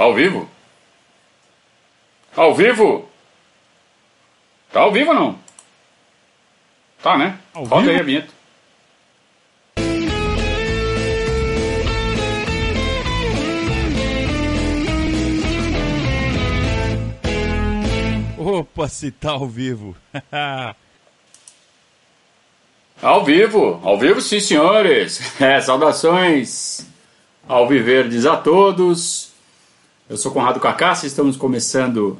Tá ao vivo? Tá ao vivo? Tá ao vivo ou não? Tá, né? Ao Roda vivo? aí a vinheta. Opa, se tá ao vivo. Ao vivo, ao vivo sim, senhores. É, saudações ao Viverdes a todos. Eu sou Conrado Cacassi, estamos começando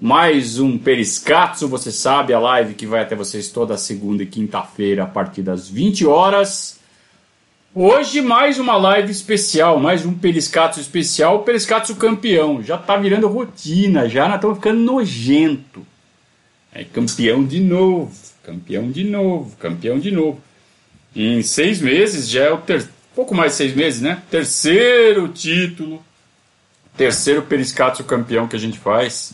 mais um Periscatso. Você sabe, a live que vai até vocês toda segunda e quinta-feira a partir das 20 horas. Hoje mais uma live especial, mais um Periscatso especial, Periscatso campeão. Já tá virando rotina, já nós estamos ficando nojento. É campeão de novo, campeão de novo, campeão de novo. Em seis meses, já é o ter... pouco mais de seis meses, né? Terceiro título, terceiro Periscatso campeão que a gente faz.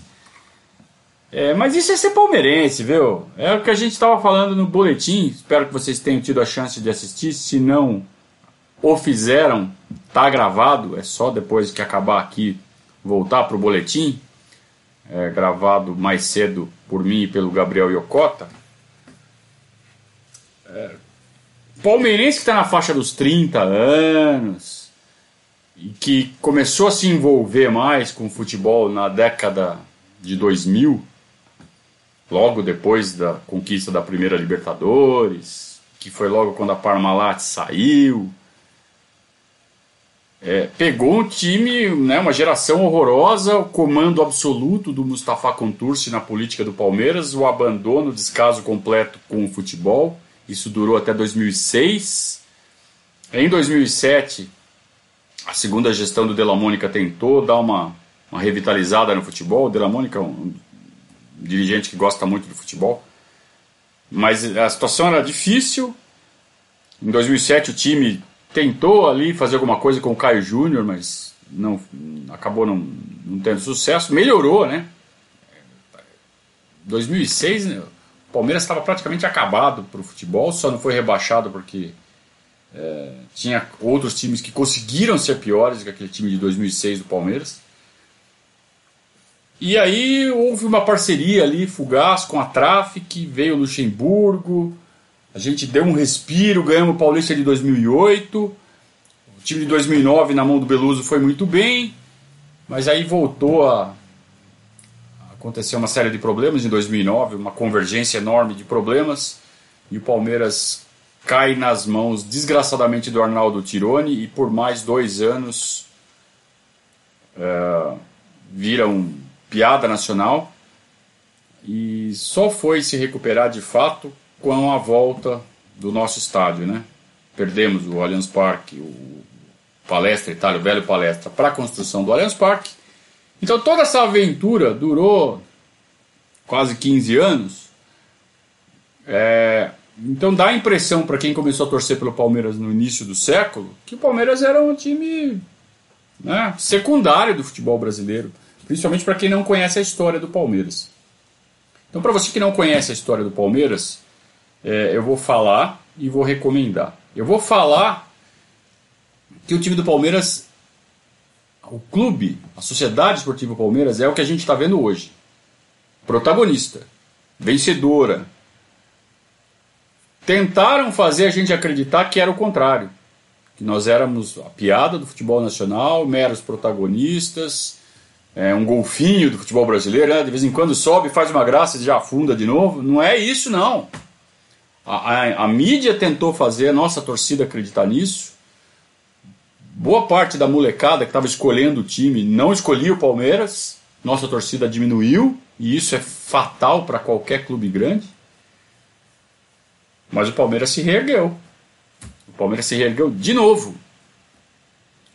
É, mas isso é ser palmeirense, viu? É o que a gente estava falando no boletim. Espero que vocês tenham tido a chance de assistir. Se não o fizeram, tá gravado. É só depois que acabar aqui voltar para o boletim. É, gravado mais cedo por mim e pelo Gabriel Yokota. É, palmeirense que está na faixa dos 30 anos que começou a se envolver mais com o futebol na década de 2000, logo depois da conquista da primeira Libertadores, que foi logo quando a Parmalat saiu. É, pegou um time, né, uma geração horrorosa, o comando absoluto do Mustafa Contursi na política do Palmeiras, o abandono, o descaso completo com o futebol. Isso durou até 2006. Em 2007, a segunda gestão do Della Mônica tentou dar uma, uma revitalizada no futebol. O Della Mônica é um dirigente que gosta muito do futebol. Mas a situação era difícil. Em 2007 o time tentou ali fazer alguma coisa com o Caio Júnior, mas não acabou não, não tendo sucesso. Melhorou, né? 2006, né? o Palmeiras estava praticamente acabado para o futebol, só não foi rebaixado porque é, tinha outros times que conseguiram ser piores que aquele time de 2006 do Palmeiras. E aí houve uma parceria ali fugaz com a Traffic, veio o Luxemburgo, a gente deu um respiro, ganhamos o Paulista de 2008. O time de 2009 na mão do Beluso foi muito bem, mas aí voltou a acontecer uma série de problemas em 2009, uma convergência enorme de problemas, e o Palmeiras cai nas mãos desgraçadamente do Arnaldo Tironi e por mais dois anos é, vira um piada nacional e só foi se recuperar de fato com a volta do nosso estádio, né? Perdemos o Allianz Parque, o Palestra Itália, o velho Palestra, para a construção do Allianz Parque. Então toda essa aventura durou quase 15 anos. É, então dá a impressão para quem começou a torcer pelo Palmeiras no início do século que o Palmeiras era um time né, secundário do futebol brasileiro, principalmente para quem não conhece a história do Palmeiras. Então, para você que não conhece a história do Palmeiras, é, eu vou falar e vou recomendar. Eu vou falar que o time do Palmeiras, o clube, a Sociedade Esportiva Palmeiras, é o que a gente está vendo hoje. Protagonista, vencedora. Tentaram fazer a gente acreditar que era o contrário. Que nós éramos a piada do futebol nacional, meros protagonistas, é, um golfinho do futebol brasileiro, né? de vez em quando sobe, faz uma graça e já afunda de novo. Não é isso, não. A, a, a, mídia tentou fazer a nossa torcida acreditar nisso. Boa parte da molecada que estava escolhendo o time não escolhia o Palmeiras. Nossa torcida diminuiu e isso é fatal para qualquer clube grande. Mas o Palmeiras se reergueu. O Palmeiras se reergueu de novo.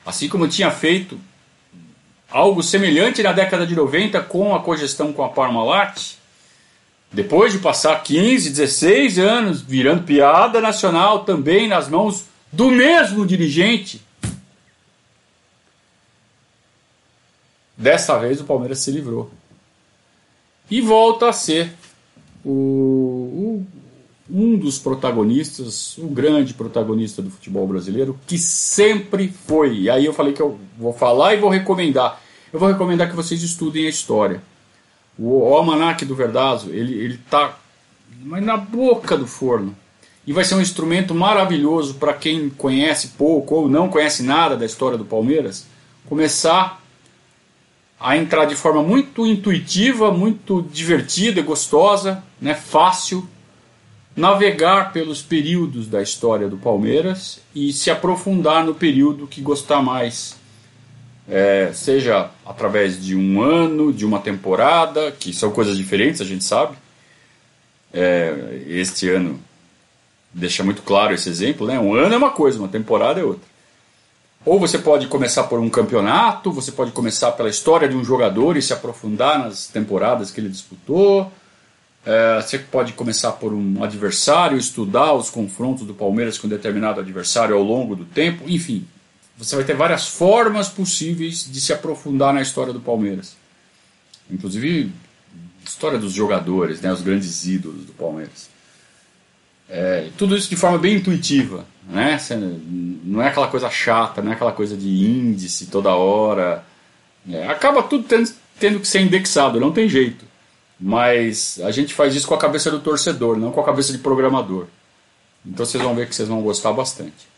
Assim como tinha feito algo semelhante na década de 90 com a cogestão com a Parmalat. Depois de passar 15, 16 anos virando piada nacional também nas mãos do mesmo dirigente. Dessa vez o Palmeiras se livrou. E volta a ser o, o, um dos protagonistas, o grande protagonista do futebol brasileiro, que sempre foi. E aí eu falei que eu vou falar e vou recomendar. eu vou recomendar que vocês estudem a história. O, Almanac do Verdazo, ele, ele tá na boca do forno. E vai ser um instrumento maravilhoso para quem conhece pouco ou não conhece nada da história do Palmeiras, começar a entrar de forma muito intuitiva, muito divertida gostosa, né, fácil, navegar pelos períodos da história do Palmeiras e se aprofundar no período que gostar mais. É, seja através de um ano, de uma temporada, que são coisas diferentes, a gente sabe. É, este ano deixa muito claro esse exemplo, né? Um ano é uma coisa, uma temporada é outra. Ou você pode começar por um campeonato, você pode começar pela história de um jogador e se aprofundar nas temporadas que ele disputou. É, você pode começar por um adversário, estudar os confrontos do Palmeiras com determinado adversário ao longo do tempo. Enfim, você vai ter várias formas possíveis de se aprofundar na história do Palmeiras. Inclusive, história dos jogadores, né, os grandes ídolos do Palmeiras. É, tudo isso de forma bem intuitiva, né? Não é aquela coisa chata, não é aquela coisa de índice toda hora. É, acaba tudo tendo, tendo que ser indexado, não tem jeito. Mas a gente faz isso com a cabeça do torcedor, não com a cabeça de programador. Então vocês vão ver que vocês vão gostar bastante.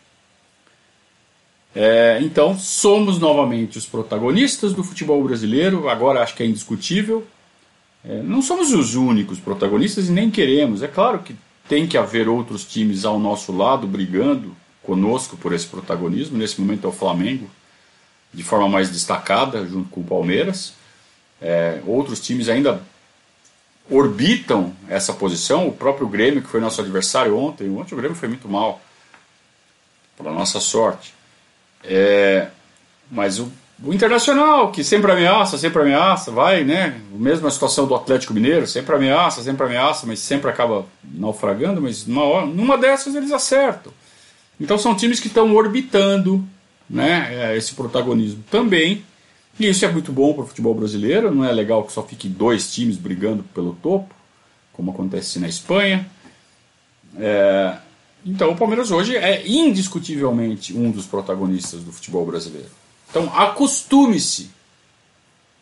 É, então, somos novamente os protagonistas do futebol brasileiro, agora acho que é indiscutível. É, não somos os únicos protagonistas e nem queremos. É claro que tem que haver outros times ao nosso lado brigando conosco por esse protagonismo. Nesse momento é o Flamengo, de forma mais destacada, junto com o Palmeiras. É, outros times ainda orbitam essa posição. O próprio Grêmio, que foi nosso adversário ontem, ontem o Grêmio foi muito mal, para nossa sorte. É, mas o o Internacional, que sempre ameaça, sempre ameaça, vai, né? Mesma situação do Atlético Mineiro, sempre ameaça, sempre ameaça, mas sempre acaba naufragando, mas numa, hora, numa dessas eles acertam. Então são times que estão orbitando né, é, esse protagonismo também. E isso é muito bom para o futebol brasileiro, não é legal que só fique dois times brigando pelo topo, como acontece na Espanha. É, então o Palmeiras hoje é indiscutivelmente um dos protagonistas do futebol brasileiro. Então acostume-se,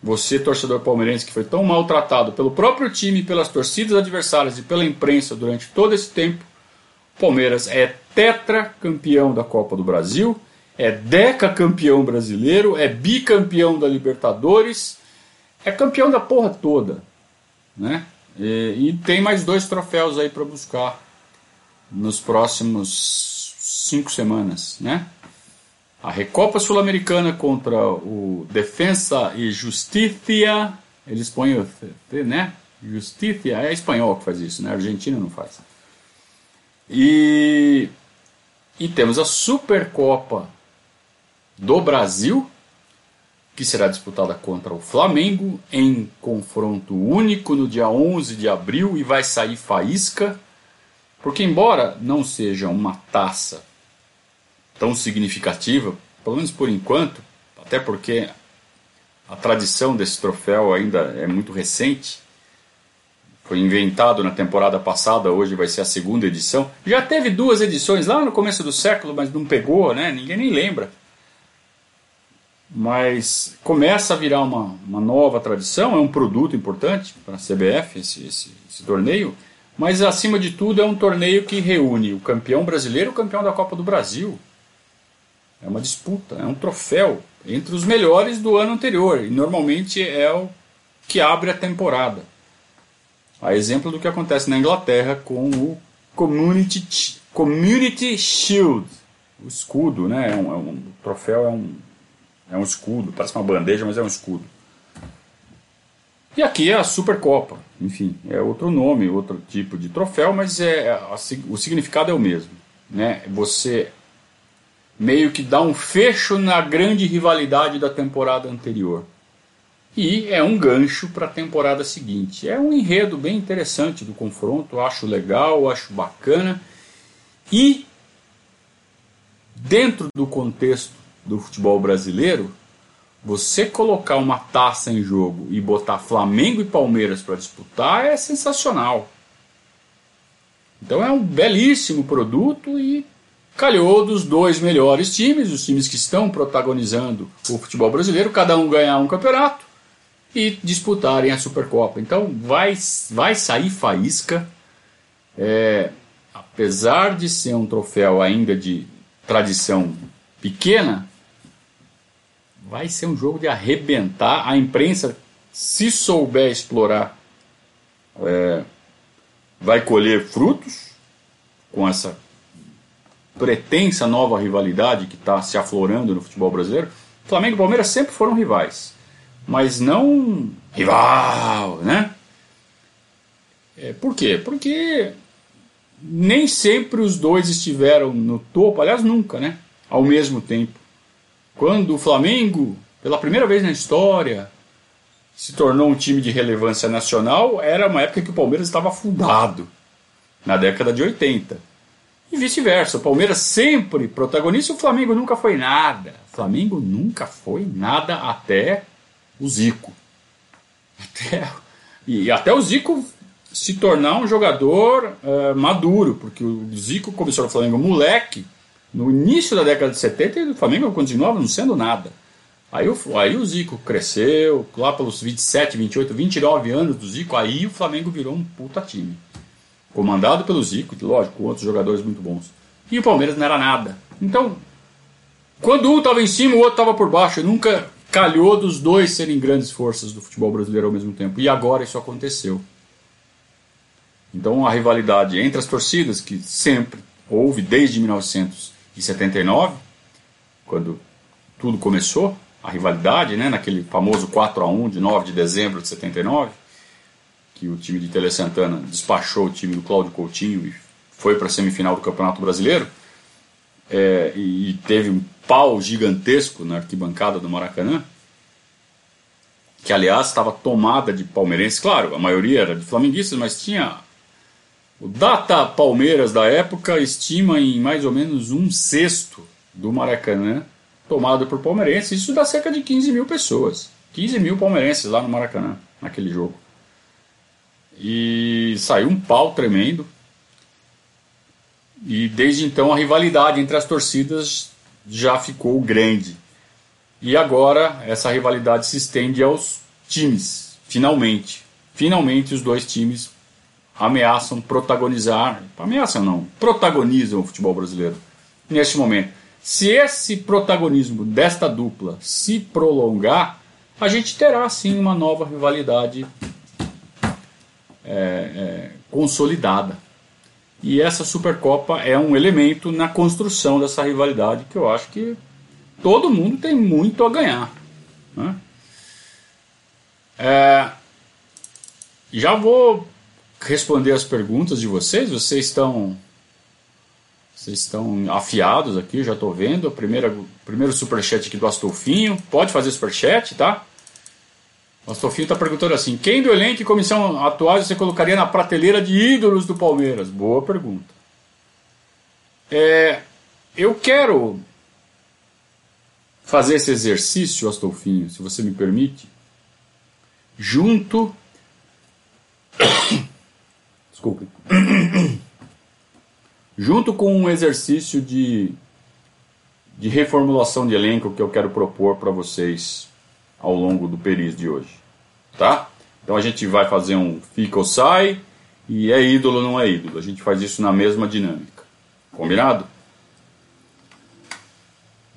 você torcedor palmeirense que foi tão maltratado pelo próprio time, pelas torcidas adversárias e pela imprensa durante todo esse tempo. Palmeiras é tetracampeão da Copa do Brasil, é decacampeão brasileiro, é bicampeão da Libertadores, é campeão da porra toda, né? E, e tem mais dois troféus aí para buscar nos próximos cinco semanas, né? a Recopa Sul-Americana contra o Defensa e Justiça, eles põem o né? Justiça, é espanhol que faz isso, né? A Argentina não faz. E, e temos a Supercopa do Brasil, que será disputada contra o Flamengo em confronto único no dia 11 de abril e vai sair faísca, porque embora não seja uma taça tão significativa, pelo menos por enquanto, até porque a tradição desse troféu ainda é muito recente. Foi inventado na temporada passada, hoje vai ser a segunda edição. Já teve duas edições lá no começo do século, mas não pegou, né? Ninguém nem lembra. Mas começa a virar uma, uma nova tradição, é um produto importante para a CBF esse, esse, esse torneio, mas acima de tudo é um torneio que reúne o campeão brasileiro e o campeão da Copa do Brasil. É uma disputa, é um troféu entre os melhores do ano anterior. E normalmente é o que abre a temporada. A exemplo do que acontece na Inglaterra com o Community, Community Shield, o escudo, né? É um, é um, o troféu é um, é um escudo, parece uma bandeja, mas é um escudo. E aqui é a Supercopa, enfim, é outro nome, outro tipo de troféu, mas é, a, o significado é o mesmo. Né? Você meio que dá um fecho na grande rivalidade da temporada anterior. E é um gancho para a temporada seguinte. É um enredo bem interessante do confronto, acho legal, acho bacana. E dentro do contexto do futebol brasileiro, você colocar uma taça em jogo e botar Flamengo e Palmeiras para disputar é sensacional. Então é um belíssimo produto e calhou dos dois melhores times, os times que estão protagonizando o futebol brasileiro, cada um ganhar um campeonato e disputarem a Supercopa. Então vai, vai sair faísca. É, apesar de ser um troféu ainda de tradição pequena, vai ser um jogo de arrebentar. A imprensa, se souber explorar, é, vai colher frutos com essa pretensa nova rivalidade que está se aflorando no futebol brasileiro. Flamengo e Palmeiras sempre foram rivais, mas não rival, né? É, por quê? Porque nem sempre os dois estiveram no topo, aliás, nunca, né? Ao mesmo tempo. Quando o Flamengo, pela primeira vez na história, se tornou um time de relevância nacional, era uma época que o Palmeiras estava afundado, na década de 80. E vice-versa, o Palmeiras sempre protagonista, o Flamengo nunca foi nada. O Flamengo nunca foi nada até o Zico. Até, e até o Zico se tornar um jogador uh, maduro, porque o Zico começou no Flamengo moleque, no início da década de 70, e o Flamengo continuava não sendo nada. Aí o, aí o Zico cresceu, lá pelos 27, 28, 29 anos do Zico, aí o Flamengo virou um puta time. Comandado pelo Zico, lógico, com outros jogadores muito bons. E o Palmeiras não era nada. Então, quando um estava em cima, o outro estava por baixo. Nunca calhou dos dois serem grandes forças do futebol brasileiro ao mesmo tempo. E agora isso aconteceu. Então a rivalidade entre as torcidas, que sempre houve desde 1979, quando tudo começou, a rivalidade, né, naquele famoso 4 a 1 de 9 de dezembro de 79, que o time de Tele Santana despachou o time do Cláudio Coutinho e foi para a semifinal do Campeonato Brasileiro, é, e teve um pau gigantesco na arquibancada do Maracanã, que aliás estava tomada de palmeirenses, claro, a maioria era de flamenguistas, mas tinha o Data Palmeiras da época estima em mais ou menos um sexto do Maracanã tomado por palmeirenses. Isso dá cerca de 15 mil pessoas. 15 mil palmeirenses lá no Maracanã, naquele jogo. E saiu um pau tremendo. E desde então a rivalidade entre as torcidas já ficou grande. E agora essa rivalidade se estende aos times, finalmente. Finalmente os dois times ameaçam protagonizar, ameaçam não, protagonizam o futebol brasileiro neste momento. Se esse protagonismo desta dupla se prolongar, a gente terá sim uma nova rivalidade é, é, consolidada. E essa Supercopa é um elemento na construção dessa rivalidade que eu acho que todo mundo tem muito a ganhar. Né? É, já vou responder as perguntas de vocês. Vocês estão vocês estão afiados aqui, já estou vendo. A primeira, primeiro superchat aqui do Astolfinho. Pode fazer superchat, tá? O Astolfinho está perguntando assim: quem do elenco e comissão atuais você colocaria na prateleira de ídolos do Palmeiras? Boa pergunta. É, eu quero fazer esse exercício, Astolfinho, se você me permite, junto Desculpe. Junto com um exercício de, de reformulação de elenco que eu quero propor para vocês ao longo do período de hoje. Tá? Então a gente vai fazer um fica ou sai e é ídolo ou não é ídolo. A gente faz isso na mesma dinâmica. Combinado?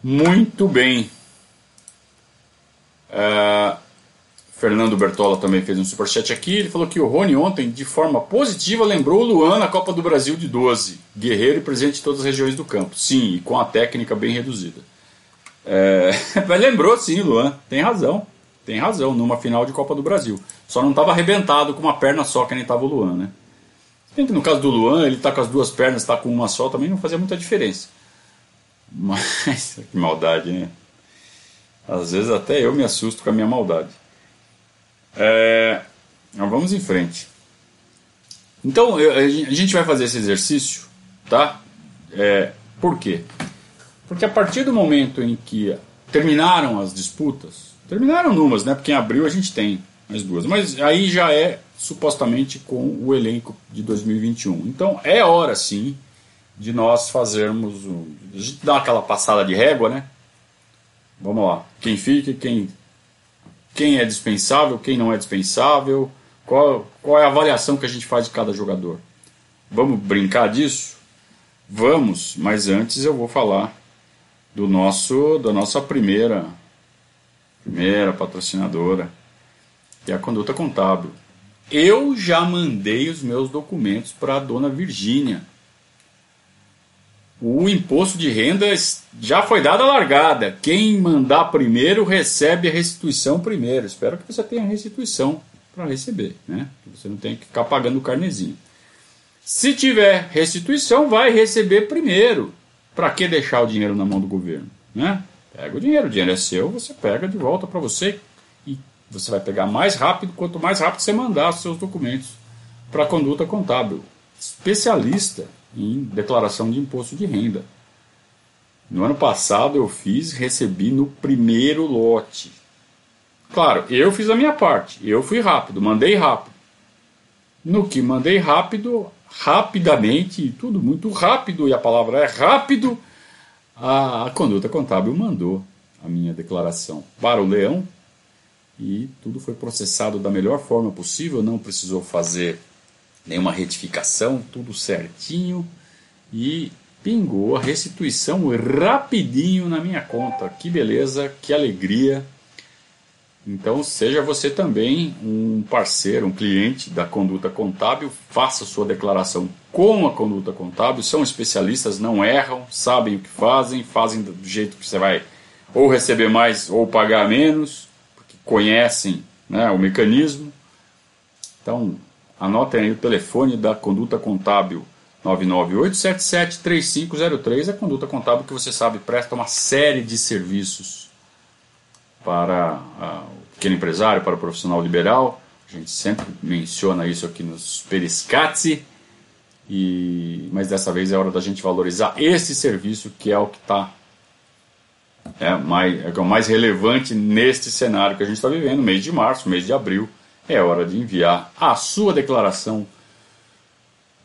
Muito bem. Uh, Fernando Bertola também fez um superchat aqui. Ele falou que o Rony ontem, de forma positiva, lembrou o Luan na Copa do Brasil de 12. Guerreiro e presente em todas as regiões do campo. Sim, e com a técnica bem reduzida. É... Mas lembrou sim, Luan. Tem razão. Tem razão, numa final de Copa do Brasil. Só não estava arrebentado com uma perna só, que nem estava o Luan, né? Bem que no caso do Luan, ele está com as duas pernas, está com uma só, também não fazia muita diferença. Mas, que maldade, né? Às vezes até eu me assusto com a minha maldade. É, vamos em frente. Então, eu, a gente vai fazer esse exercício, tá? É, por quê? Porque a partir do momento em que terminaram as disputas, terminaram numas, né? Porque em abril a gente tem as duas, mas aí já é supostamente com o elenco de 2021. Então é hora sim de nós fazermos um, de dar aquela passada de régua, né? Vamos lá. Quem fica, quem quem é dispensável, quem não é dispensável, qual, qual é a avaliação que a gente faz de cada jogador. Vamos brincar disso? Vamos, mas antes eu vou falar do nosso da nossa primeira primeira patrocinadora, que é a Conduta Contábil. Eu já mandei os meus documentos para a dona Virgínia. O imposto de renda já foi dada a largada. Quem mandar primeiro recebe a restituição primeiro. Espero que você tenha restituição para receber, né? Que você não tenha que ficar pagando o carnezinho. Se tiver restituição, vai receber primeiro. Para que deixar o dinheiro na mão do governo, né? Pega o dinheiro, o dinheiro é seu, você pega de volta para você e você vai pegar mais rápido, quanto mais rápido você mandar os seus documentos para a conduta contábil. Especialista em declaração de imposto de renda. No ano passado eu fiz, recebi no primeiro lote. Claro, eu fiz a minha parte, eu fui rápido, mandei rápido. No que mandei rápido, rapidamente, tudo muito rápido, e a palavra é rápido, a, a conduta contábil mandou a minha declaração para o leão e tudo foi processado da melhor forma possível, não precisou fazer nenhuma retificação, tudo certinho e pingou a restituição rapidinho na minha conta. Que beleza, que alegria. Então, seja você também um parceiro, um cliente da conduta contábil, faça sua declaração com a conduta contábil. São especialistas, não erram, sabem o que fazem, fazem do jeito que você vai ou receber mais ou pagar menos, porque conhecem né, o mecanismo. Então, anotem aí o telefone da conduta contábil 998773503. A conduta contábil que você sabe presta uma série de serviços para o pequeno empresário, para o profissional liberal. A gente sempre menciona isso aqui nos Periscatzi, e, mas dessa vez é hora da gente valorizar esse serviço que é o que está é, mais, é o mais relevante neste cenário que a gente está vivendo, mês de março, mês de abril. É hora de enviar a sua declaração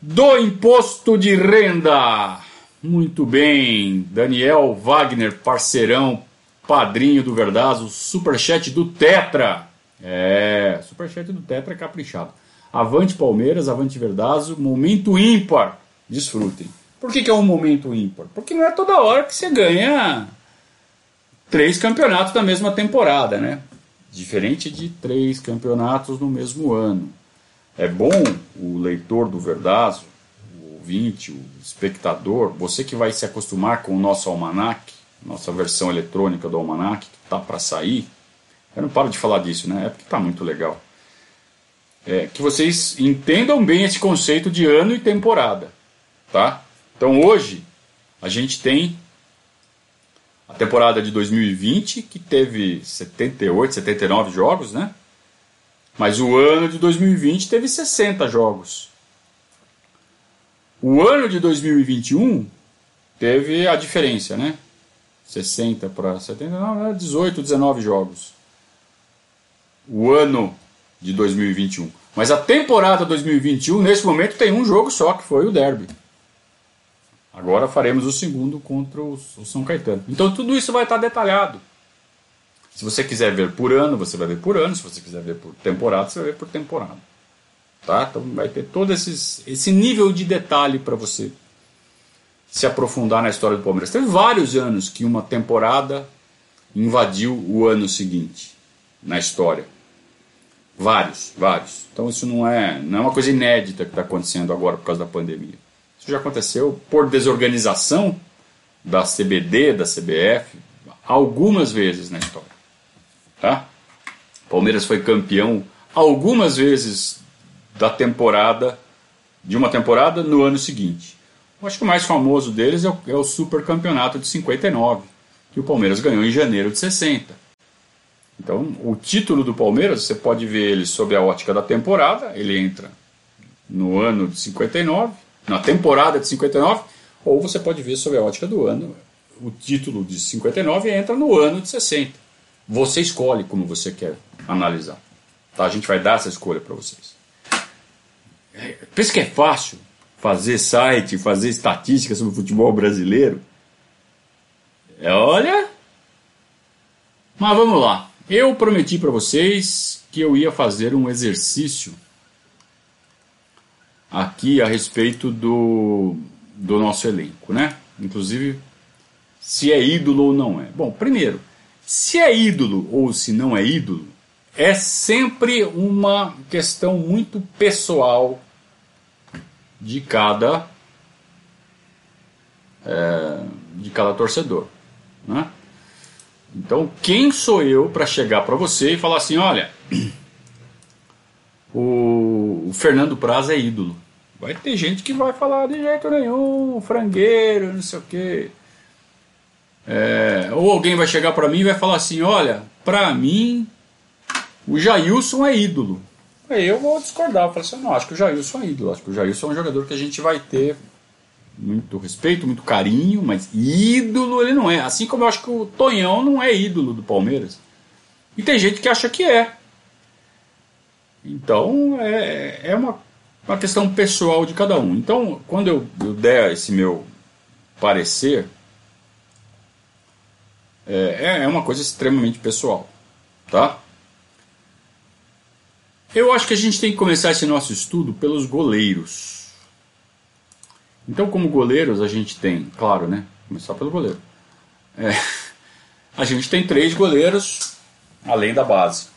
do imposto de renda. Muito bem, Daniel Wagner, parceirão, padrinho do Verdazo, superchat do Tetra. É, superchat do Tetra caprichado. Avante Palmeiras, avante Verdazo, momento ímpar. Desfrutem. Por que, que é um momento ímpar? Porque não é toda hora que você ganha três campeonatos da mesma temporada, né? Diferente de três campeonatos no mesmo ano. É bom o leitor do Verdazo, o ouvinte, o espectador, você que vai se acostumar com o nosso almanac, nossa versão eletrônica do Almanac, que está para sair. Eu não paro de falar disso, né? É porque está muito legal. É, que vocês entendam bem esse conceito de ano e temporada, tá? Então hoje a gente tem temporada de 2020 que teve 78, 79 jogos, né? Mas o ano de 2020 teve 60 jogos. O ano de 2021 teve a diferença, né? 60 para 79, 18, 19 jogos. O ano de 2021. Mas a temporada 2021, nesse momento, tem um jogo só, que foi o Derby. Agora faremos o segundo contra o São Caetano. Então tudo isso vai estar detalhado. Se você quiser ver por ano, você vai ver por ano. Se você quiser ver por temporada, você vai ver por temporada. Tá? Então vai ter todo esses, esse nível de detalhe para você se aprofundar na história do Palmeiras. Teve vários anos que uma temporada invadiu o ano seguinte na história. Vários, vários. Então isso não é, não é uma coisa inédita que está acontecendo agora por causa da pandemia. Isso já aconteceu por desorganização da CBD, da CBF, algumas vezes na história. Tá? Palmeiras foi campeão algumas vezes da temporada, de uma temporada no ano seguinte. Eu acho que o mais famoso deles é o, é o Super Campeonato de 59, que o Palmeiras ganhou em janeiro de 60. Então, o título do Palmeiras, você pode ver ele sob a ótica da temporada, ele entra no ano de 59, na temporada de 59, ou você pode ver sob a ótica do ano, o título de 59 entra no ano de 60. Você escolhe como você quer analisar. Tá? A gente vai dar essa escolha para vocês. Pensa que é fácil fazer site, fazer estatística sobre o futebol brasileiro. É, olha. Mas vamos lá. Eu prometi para vocês que eu ia fazer um exercício aqui a respeito do, do nosso elenco, né? Inclusive, se é ídolo ou não é. Bom, primeiro, se é ídolo ou se não é ídolo, é sempre uma questão muito pessoal de cada é, de cada torcedor, né? Então, quem sou eu para chegar para você e falar assim, olha, o, o Fernando Praz é ídolo. Vai ter gente que vai falar de jeito nenhum, frangueiro, não sei o quê. É, ou alguém vai chegar para mim e vai falar assim: olha, para mim o Jailson é ídolo. Aí eu vou discordar, eu falo assim: não, acho que o Jailson é ídolo. Acho que o Jailson é um jogador que a gente vai ter muito respeito, muito carinho, mas ídolo ele não é. Assim como eu acho que o Tonhão não é ídolo do Palmeiras. E tem gente que acha que é. Então é, é uma, uma questão pessoal de cada um. Então, quando eu, eu der esse meu parecer, é, é uma coisa extremamente pessoal, tá? Eu acho que a gente tem que começar esse nosso estudo pelos goleiros. Então, como goleiros, a gente tem, claro, né? Começar pelo goleiro. É, a gente tem três goleiros além da base.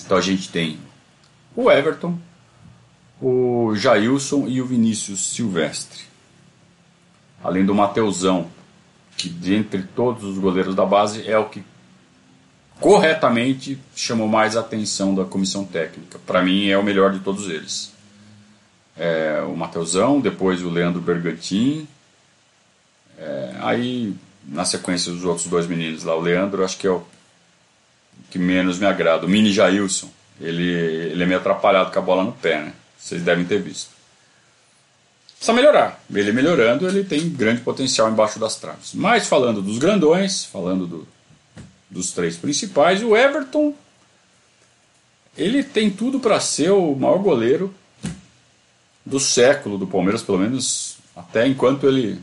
Então a gente tem o Everton, o Jailson e o Vinícius Silvestre. Além do Mateusão, que dentre todos os goleiros da base é o que corretamente chamou mais atenção da comissão técnica. Para mim é o melhor de todos eles. É, o Mateusão, depois o Leandro Bergantin. É, aí, na sequência, os outros dois meninos lá, o Leandro, acho que é o que menos me agrada. O Mini Jailson, ele, ele é meio atrapalhado com a bola no pé, né? Vocês devem ter visto. Precisa melhorar. Ele melhorando, ele tem grande potencial embaixo das traves. Mas falando dos grandões, falando do, dos três principais, o Everton ele tem tudo para ser o maior goleiro do século do Palmeiras, pelo menos até enquanto ele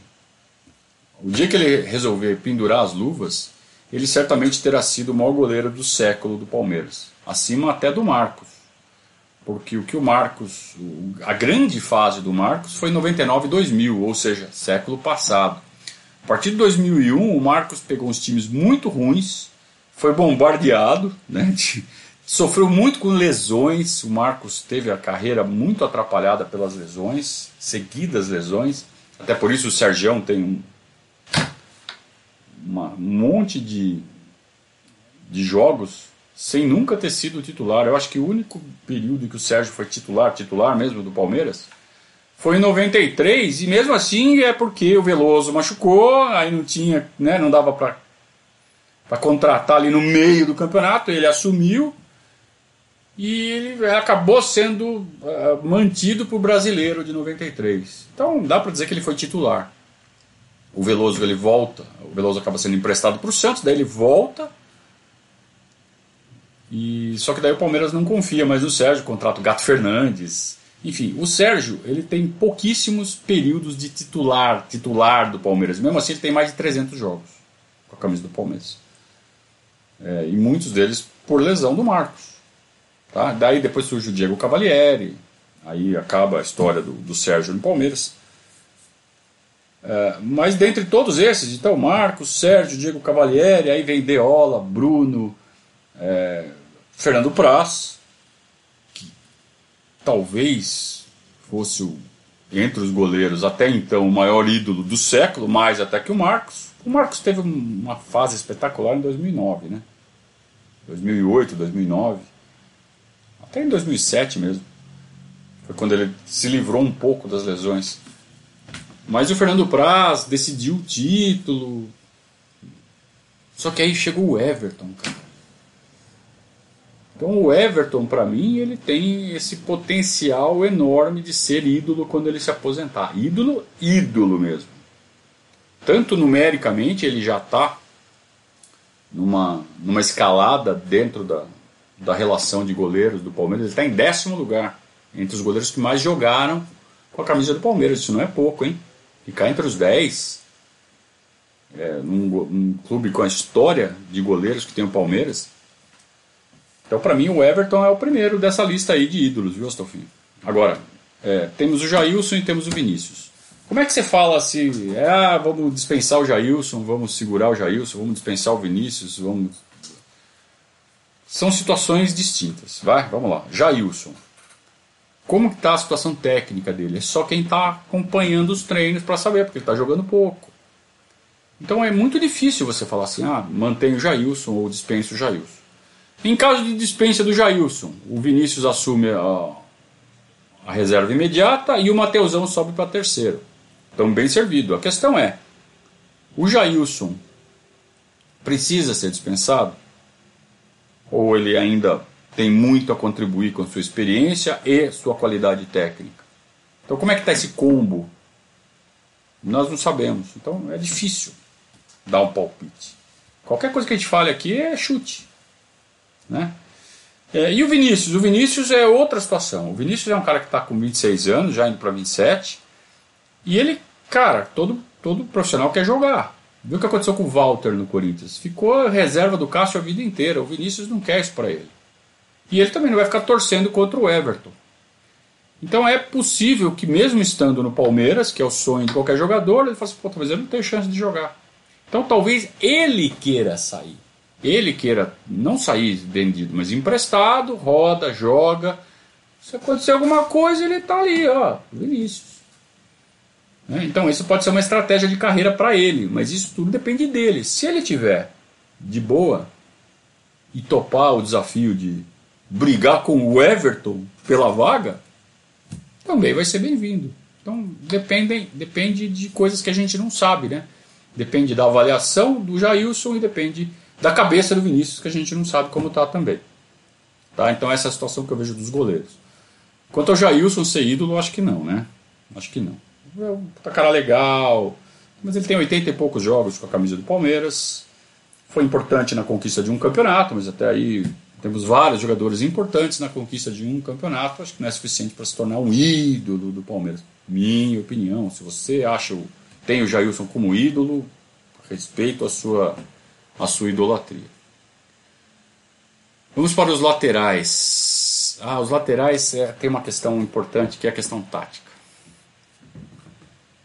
o dia que ele resolver pendurar as luvas, ele certamente terá sido o maior goleiro do século do Palmeiras, acima até do Marcos. Porque o que o Marcos, a grande fase do Marcos foi em 99 e 2000, ou seja, século passado. A partir de 2001, o Marcos pegou uns times muito ruins, foi bombardeado, né? sofreu muito com lesões. O Marcos teve a carreira muito atrapalhada pelas lesões, seguidas lesões. Até por isso o Sergião tem um, uma, um monte de, de jogos sem nunca ter sido titular. Eu acho que o único período que o Sérgio foi titular, titular mesmo do Palmeiras, foi em 93, e mesmo assim é porque o Veloso machucou, aí não tinha, né, não dava para para contratar ali no meio do campeonato, ele assumiu e ele acabou sendo uh, mantido para o brasileiro de 93. Então dá para dizer que ele foi titular. O Veloso ele volta, o Veloso acaba sendo emprestado para o Santos, daí ele volta. E só que daí o Palmeiras não confia mais no Sérgio, contrato Gato Fernandes. Enfim, o Sérgio ele tem pouquíssimos períodos de titular, titular do Palmeiras. Mesmo assim ele tem mais de 300 jogos com a camisa do Palmeiras. É, e muitos deles por lesão do Marcos. Tá? Daí depois surge o Diego Cavalieri, aí acaba a história do, do Sérgio no Palmeiras. É, mas dentre todos esses, então Marcos, Sérgio, Diego Cavalieri, aí vem Deola, Bruno, é, Fernando Praz, que talvez fosse o, entre os goleiros até então o maior ídolo do século, mais até que o Marcos. O Marcos teve uma fase espetacular em 2009, né? 2008, 2009, até em 2007 mesmo. Foi quando ele se livrou um pouco das lesões. Mas o Fernando Praz decidiu o título. Só que aí chegou o Everton, cara. Então o Everton, para mim, ele tem esse potencial enorme de ser ídolo quando ele se aposentar. Ídolo, ídolo mesmo. Tanto numericamente ele já está numa, numa escalada dentro da, da relação de goleiros do Palmeiras. Ele está em décimo lugar entre os goleiros que mais jogaram com a camisa do Palmeiras. Isso não é pouco, hein? Ficar entre os 10, é, num, num, clube com a história de goleiros que tem o Palmeiras. Então, para mim, o Everton é o primeiro dessa lista aí de ídolos, viu, Astolfinho? Agora, é, temos o Jailson e temos o Vinícius. Como é que você fala assim, é, ah, vamos dispensar o Jailson, vamos segurar o Jailson, vamos dispensar o Vinícius, vamos... São situações distintas. Vai, vamos lá. Jailson. Como está a situação técnica dele? É só quem está acompanhando os treinos para saber, porque ele está jogando pouco. Então é muito difícil você falar assim, ah, mantém o Jailson ou dispensa o Jailson. Em caso de dispensa do Jailson, o Vinícius assume a, a reserva imediata e o Mateusão sobe para terceiro. Então, bem servido. A questão é: o Jailson precisa ser dispensado? Ou ele ainda tem muito a contribuir com sua experiência e sua qualidade técnica? Então, como é que está esse combo? Nós não sabemos. Então, é difícil dar um palpite. Qualquer coisa que a gente fale aqui é chute. Né? É, e o Vinícius? O Vinícius é outra situação. O Vinícius é um cara que está com 26 anos, já indo para 27. E ele, cara, todo, todo profissional quer jogar. Viu o que aconteceu com o Walter no Corinthians? Ficou reserva do Cássio a vida inteira. O Vinícius não quer isso para ele. E ele também não vai ficar torcendo contra o Everton. Então é possível que, mesmo estando no Palmeiras, que é o sonho de qualquer jogador, ele fale assim: pô, talvez eu não tenho chance de jogar. Então talvez ele queira sair. Ele queira não sair vendido, mas emprestado, roda, joga. Se acontecer alguma coisa, ele está ali, ó, Vinícius. Né? Então, isso pode ser uma estratégia de carreira para ele, mas isso tudo depende dele. Se ele tiver de boa e topar o desafio de brigar com o Everton pela vaga, também vai ser bem-vindo. Então, depende, depende de coisas que a gente não sabe, né? Depende da avaliação do Jailson e depende da cabeça do Vinícius, que a gente não sabe como está também. Tá? Então, essa é a situação que eu vejo dos goleiros. Quanto ao Jailson ser ídolo, acho que não, né? Acho que não é um cara legal, mas ele tem 80 e poucos jogos com a camisa do Palmeiras. Foi importante na conquista de um campeonato, mas até aí temos vários jogadores importantes na conquista de um campeonato. Acho que não é suficiente para se tornar um ídolo do Palmeiras. Minha opinião. Se você acha tem o Jailson como ídolo, respeito a sua a sua idolatria. Vamos para os laterais. Ah, os laterais é, tem uma questão importante que é a questão tática.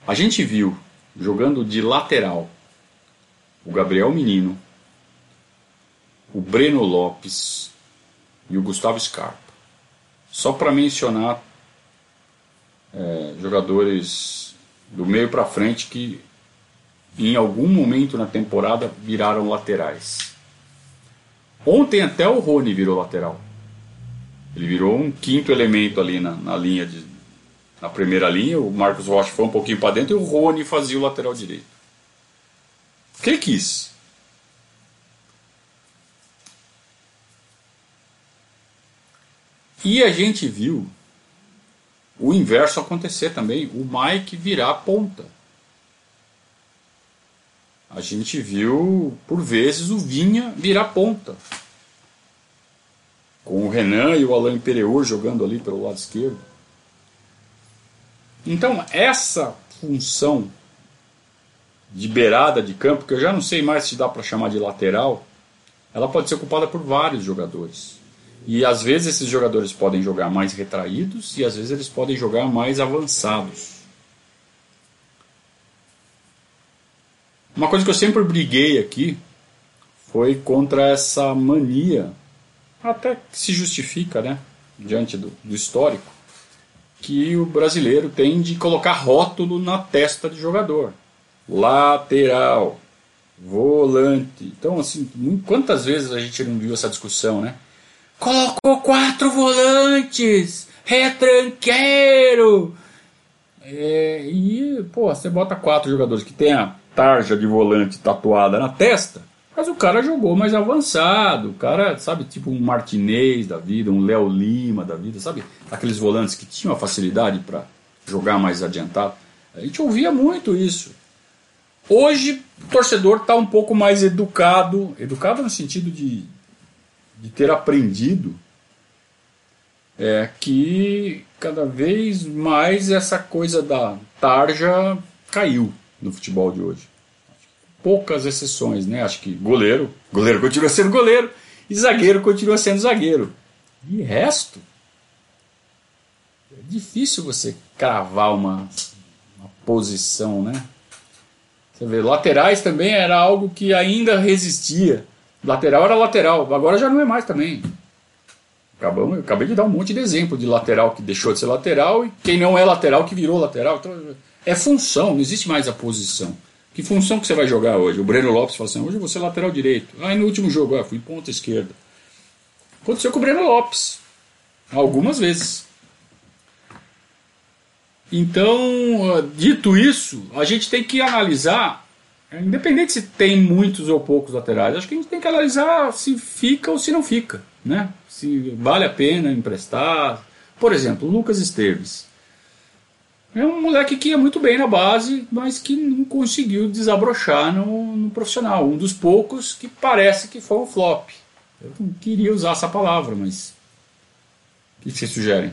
A gente viu jogando de lateral o Gabriel Menino, o Breno Lopes e o Gustavo Scarpa. Só para mencionar é, jogadores do meio para frente que em algum momento na temporada viraram laterais. Ontem até o Rony virou lateral. Ele virou um quinto elemento ali na, na linha de, na primeira linha, o Marcos Rocha foi um pouquinho para dentro e o Rony fazia o lateral direito. O que ele quis? E a gente viu o inverso acontecer também, o Mike virar ponta. A gente viu, por vezes, o Vinha virar ponta. Com o Renan e o Alain Pereur jogando ali pelo lado esquerdo. Então, essa função de beirada de campo, que eu já não sei mais se dá para chamar de lateral, ela pode ser ocupada por vários jogadores. E às vezes esses jogadores podem jogar mais retraídos e às vezes eles podem jogar mais avançados. Uma coisa que eu sempre briguei aqui foi contra essa mania, até que se justifica, né, diante do, do histórico, que o brasileiro tem de colocar rótulo na testa de jogador. Lateral, volante. Então, assim, quantas vezes a gente não viu essa discussão, né? Colocou quatro volantes, retranqueiro. É, e, pô, você bota quatro jogadores que tem a tarja de volante tatuada na testa, mas o cara jogou mais avançado. O cara, sabe, tipo um Martinez da vida, um Léo Lima da vida, sabe? Aqueles volantes que tinham a facilidade para jogar mais adiantado. A gente ouvia muito isso. Hoje, o torcedor está um pouco mais educado educado no sentido de, de ter aprendido é que cada vez mais essa coisa da tarja caiu no futebol de hoje. Poucas exceções, né? Acho que goleiro, goleiro continua sendo goleiro e zagueiro continua sendo zagueiro. E resto, é difícil você cravar uma, uma posição, né? Você vê, laterais também era algo que ainda resistia. Lateral era lateral, agora já não é mais também. Acabamos, eu acabei de dar um monte de exemplo de lateral que deixou de ser lateral e quem não é lateral que virou lateral. Então, é função, não existe mais a posição. Que função que você vai jogar hoje? O Breno Lopes fala assim: hoje eu vou ser lateral direito. Aí no último jogo, ah, fui ponta esquerda. Aconteceu com o Breno Lopes. Algumas vezes. Então, dito isso, a gente tem que analisar, independente se tem muitos ou poucos laterais, acho que a gente tem que analisar se fica ou se não fica né? Se vale a pena emprestar. Por exemplo, Lucas Esteves. É um moleque que ia muito bem na base, mas que não conseguiu desabrochar no, no profissional. Um dos poucos que parece que foi um flop. Eu não queria usar essa palavra, mas. O que vocês sugerem?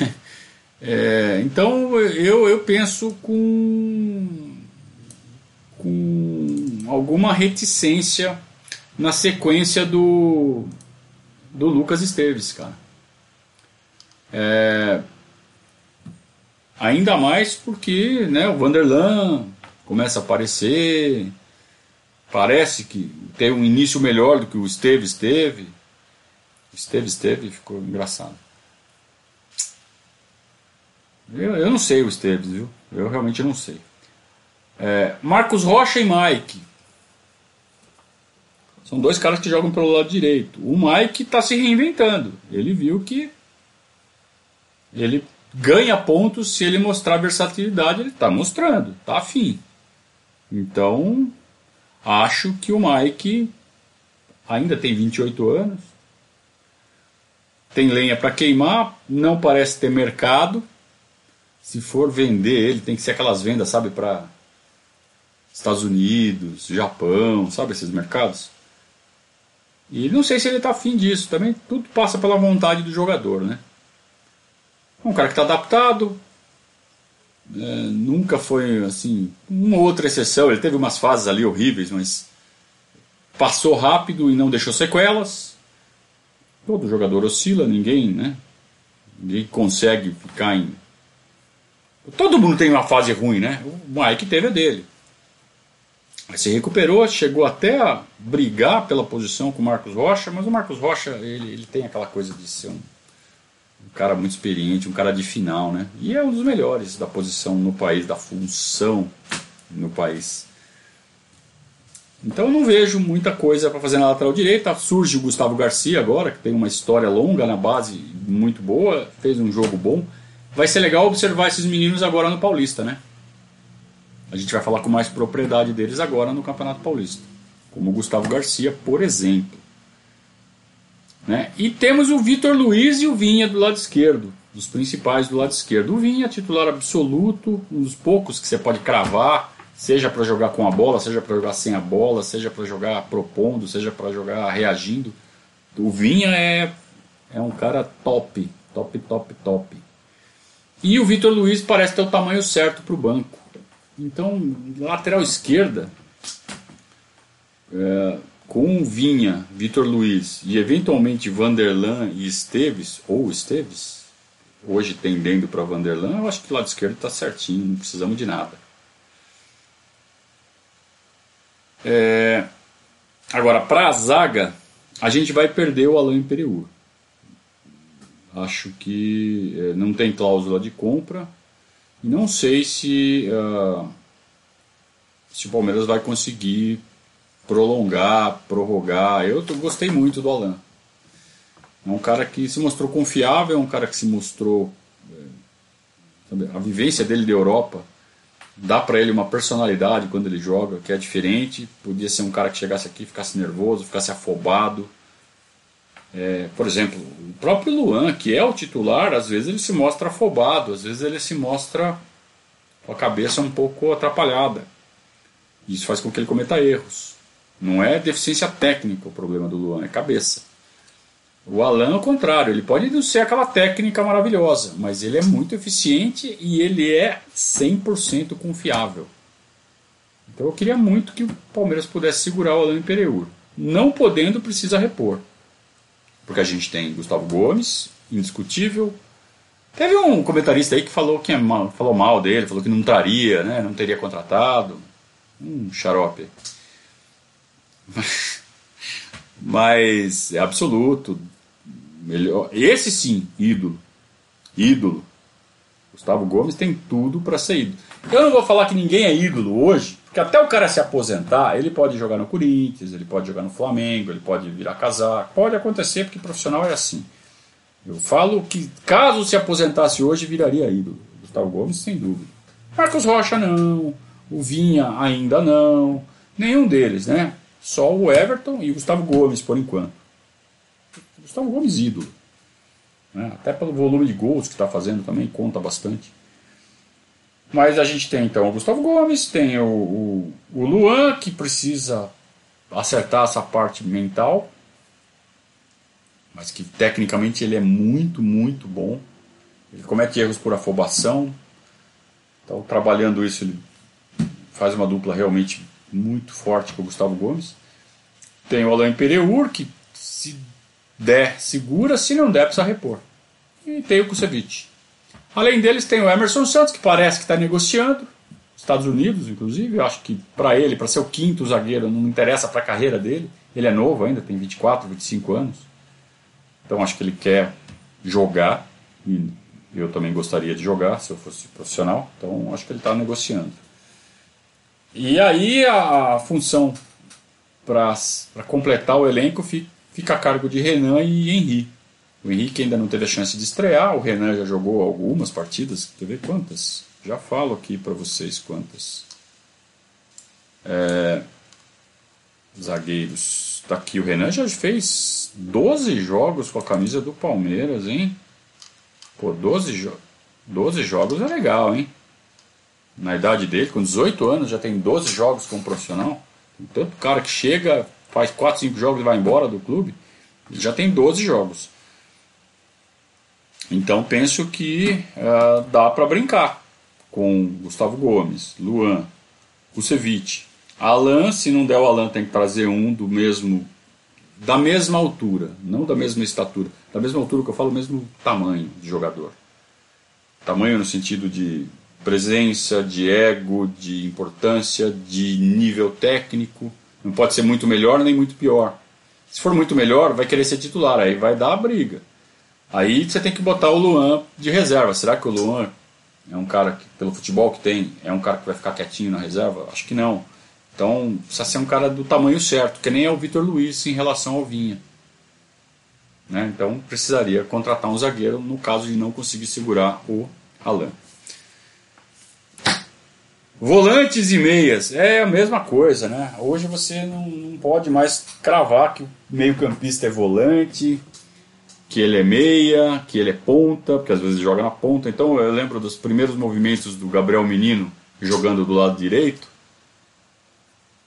é, então eu, eu penso com, com alguma reticência na sequência do, do Lucas Esteves, cara. É, ainda mais porque né, o Vanderlan começa a aparecer, parece que tem um início melhor do que o Esteves teve. Esteves teve ficou engraçado. Eu, eu não sei o Esteves, viu? Eu realmente não sei. É, Marcos Rocha e Mike. São dois caras que jogam pelo lado direito. O Mike está se reinventando. Ele viu que ele ganha pontos se ele mostrar versatilidade. Ele está mostrando, está afim. Então, acho que o Mike ainda tem 28 anos. Tem lenha para queimar, não parece ter mercado. Se for vender ele, tem que ser aquelas vendas, sabe, para Estados Unidos, Japão, sabe esses mercados? E não sei se ele está afim disso. Também tudo passa pela vontade do jogador, né? Um cara que está adaptado. É, nunca foi assim. Uma outra exceção. Ele teve umas fases ali horríveis, mas passou rápido e não deixou sequelas. Todo jogador oscila, ninguém, né? Ninguém consegue ficar em. Todo mundo tem uma fase ruim, né? O Mike teve a dele. Mas se recuperou, chegou até a brigar pela posição com o Marcos Rocha, mas o Marcos Rocha ele, ele tem aquela coisa de ser um, um, cara muito experiente, um cara de final, né? E é um dos melhores da posição no país, da função no país. Então eu não vejo muita coisa para fazer na lateral direita. Surge o Gustavo Garcia agora, que tem uma história longa na base, muito boa, fez um jogo bom. Vai ser legal observar esses meninos agora no Paulista, né? A gente vai falar com mais propriedade deles agora no Campeonato Paulista, como o Gustavo Garcia, por exemplo. Né? E temos o Vitor Luiz e o Vinha do lado esquerdo, dos principais do lado esquerdo. O Vinha, titular absoluto, um dos poucos que você pode cravar, seja para jogar com a bola, seja para jogar sem a bola, seja para jogar propondo, seja para jogar reagindo. O Vinha é, é um cara top, top, top, top. E o Vitor Luiz parece ter o tamanho certo para o banco. Então, lateral esquerda, é, com Vinha, Vitor Luiz e eventualmente Vanderlan e Esteves, ou Esteves, hoje tendendo para Vanderlan, eu acho que o lado esquerdo está certinho, não precisamos de nada. É, agora, para a zaga, a gente vai perder o Alain Pereur. Acho que é, não tem cláusula de compra não sei se, uh, se o Palmeiras vai conseguir prolongar, prorrogar. Eu gostei muito do Alan. É um cara que se mostrou confiável, é um cara que se mostrou. Eh, a vivência dele da Europa dá para ele uma personalidade quando ele joga que é diferente. Podia ser um cara que chegasse aqui, ficasse nervoso, ficasse afobado. É, por exemplo, o próprio Luan, que é o titular, às vezes ele se mostra afobado, às vezes ele se mostra com a cabeça um pouco atrapalhada. Isso faz com que ele cometa erros. Não é deficiência técnica o problema do Luan, é cabeça. O Alan, ao contrário, ele pode não ser aquela técnica maravilhosa, mas ele é muito eficiente e ele é 100% confiável. Então eu queria muito que o Palmeiras pudesse segurar o Alan Pereur. Não podendo, precisa repor. Porque a gente tem Gustavo Gomes, indiscutível. Teve um comentarista aí que falou que é mal, falou mal dele, falou que não traria, né, não teria contratado. Um xarope. Mas é absoluto. Melhor. Esse sim, ídolo. Ídolo. Gustavo Gomes tem tudo para ser ídolo. Eu não vou falar que ninguém é ídolo hoje, porque até o cara se aposentar, ele pode jogar no Corinthians, ele pode jogar no Flamengo, ele pode virar casaco. Pode acontecer, porque profissional é assim. Eu falo que caso se aposentasse hoje, viraria ídolo. Gustavo Gomes, sem dúvida. Marcos Rocha não, o Vinha ainda não, nenhum deles, né? Só o Everton e o Gustavo Gomes, por enquanto. Gustavo Gomes, ídolo. Né? Até pelo volume de gols que está fazendo também, conta bastante. Mas a gente tem então o Gustavo Gomes, tem o, o, o Luan, que precisa acertar essa parte mental, mas que tecnicamente ele é muito, muito bom. Ele comete erros por afobação. Então, trabalhando isso, ele faz uma dupla realmente muito forte com o Gustavo Gomes. Tem o Alain Pereur, que se der, segura, se não der, precisa repor. E tem o Kusevich. Além deles, tem o Emerson Santos, que parece que está negociando, Estados Unidos, inclusive. Eu acho que para ele, para ser o quinto zagueiro, não interessa para a carreira dele. Ele é novo ainda, tem 24, 25 anos. Então acho que ele quer jogar. E eu também gostaria de jogar se eu fosse profissional. Então acho que ele está negociando. E aí a, função para completar o elenco fica a cargo de Renan e Henri. O Henrique ainda não teve a chance de estrear, o Renan já jogou algumas partidas, quer ver quantas? Já falo aqui para vocês quantas. É, zagueiros. Está aqui, o Renan já fez 12 jogos com a camisa do Palmeiras, hein? Pô, 12, jo 12 jogos é legal, hein? Na idade dele, com 18 anos, já tem 12 jogos como profissional. Tem tanto cara que chega, faz 4, 5 jogos e vai embora do clube, já tem 12 jogos. Então penso que uh, dá para brincar com Gustavo Gomes, Luan, Kusevich. Alan, se não der o Alan, tem que trazer um do mesmo da mesma altura, não da mesma estatura, da mesma altura que eu falo, mesmo tamanho de jogador. Tamanho no sentido de presença, de ego, de importância, de nível técnico. Não pode ser muito melhor nem muito pior. Se for muito melhor, vai querer ser titular, aí vai dar a briga. Aí você tem que botar o Luan de reserva. Será que o Luan é um cara que, pelo futebol que tem, é um cara que vai ficar quietinho na reserva? Acho que não. Então precisa ser um cara do tamanho certo, que nem é o Vitor Luiz em relação ao Vinha. Né? Então precisaria contratar um zagueiro no caso de não conseguir segurar o Alan. Volantes e meias, é a mesma coisa, né? Hoje você não, não pode mais cravar que o meio-campista é volante, que ele é meia, que ele é ponta, porque às vezes joga na ponta. Então eu lembro dos primeiros movimentos do Gabriel Menino jogando do lado direito.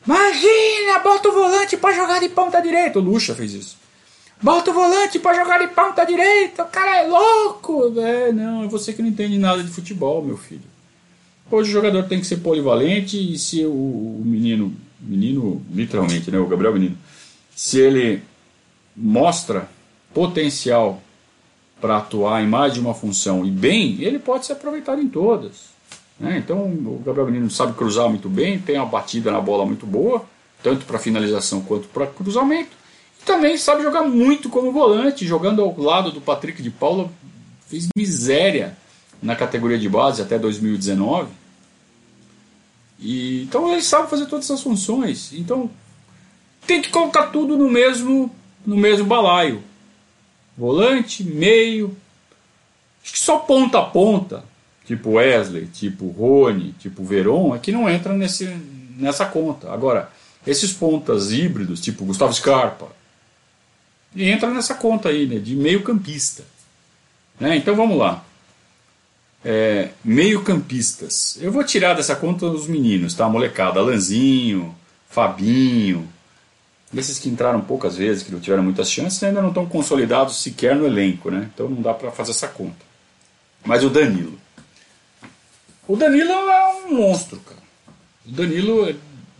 Imagina, bota o volante para jogar de ponta direita. O Lucha fez isso. Bota o volante para jogar de ponta direita. O cara é louco. É, não, é você que não entende nada de futebol, meu filho. Hoje o jogador tem que ser polivalente e se o, o menino, menino literalmente, né, o Gabriel Menino, se ele mostra potencial para atuar em mais de uma função e bem, ele pode ser aproveitado em todas. Né? Então o Gabriel Menino sabe cruzar muito bem, tem uma batida na bola muito boa, tanto para finalização quanto para cruzamento. E também sabe jogar muito como volante, jogando ao lado do Patrick de Paula, fez miséria na categoria de base até 2019. E, então ele sabe fazer todas essas funções. Então tem que colocar tudo no mesmo no mesmo balaio. Volante, meio. Acho que só ponta a ponta, tipo Wesley, tipo Rony, tipo Veron, é que não entra nesse, nessa conta. Agora, esses pontas híbridos, tipo Gustavo Scarpa, entra nessa conta aí, né, de meio campista. Né? Então vamos lá é, meio-campistas. Eu vou tirar dessa conta os meninos, tá? Molecada, Alanzinho, Fabinho, Esses que entraram poucas vezes, que não tiveram muitas chances, ainda não estão consolidados sequer no elenco, né? Então não dá para fazer essa conta. Mas o Danilo. O Danilo é um monstro, cara. O Danilo,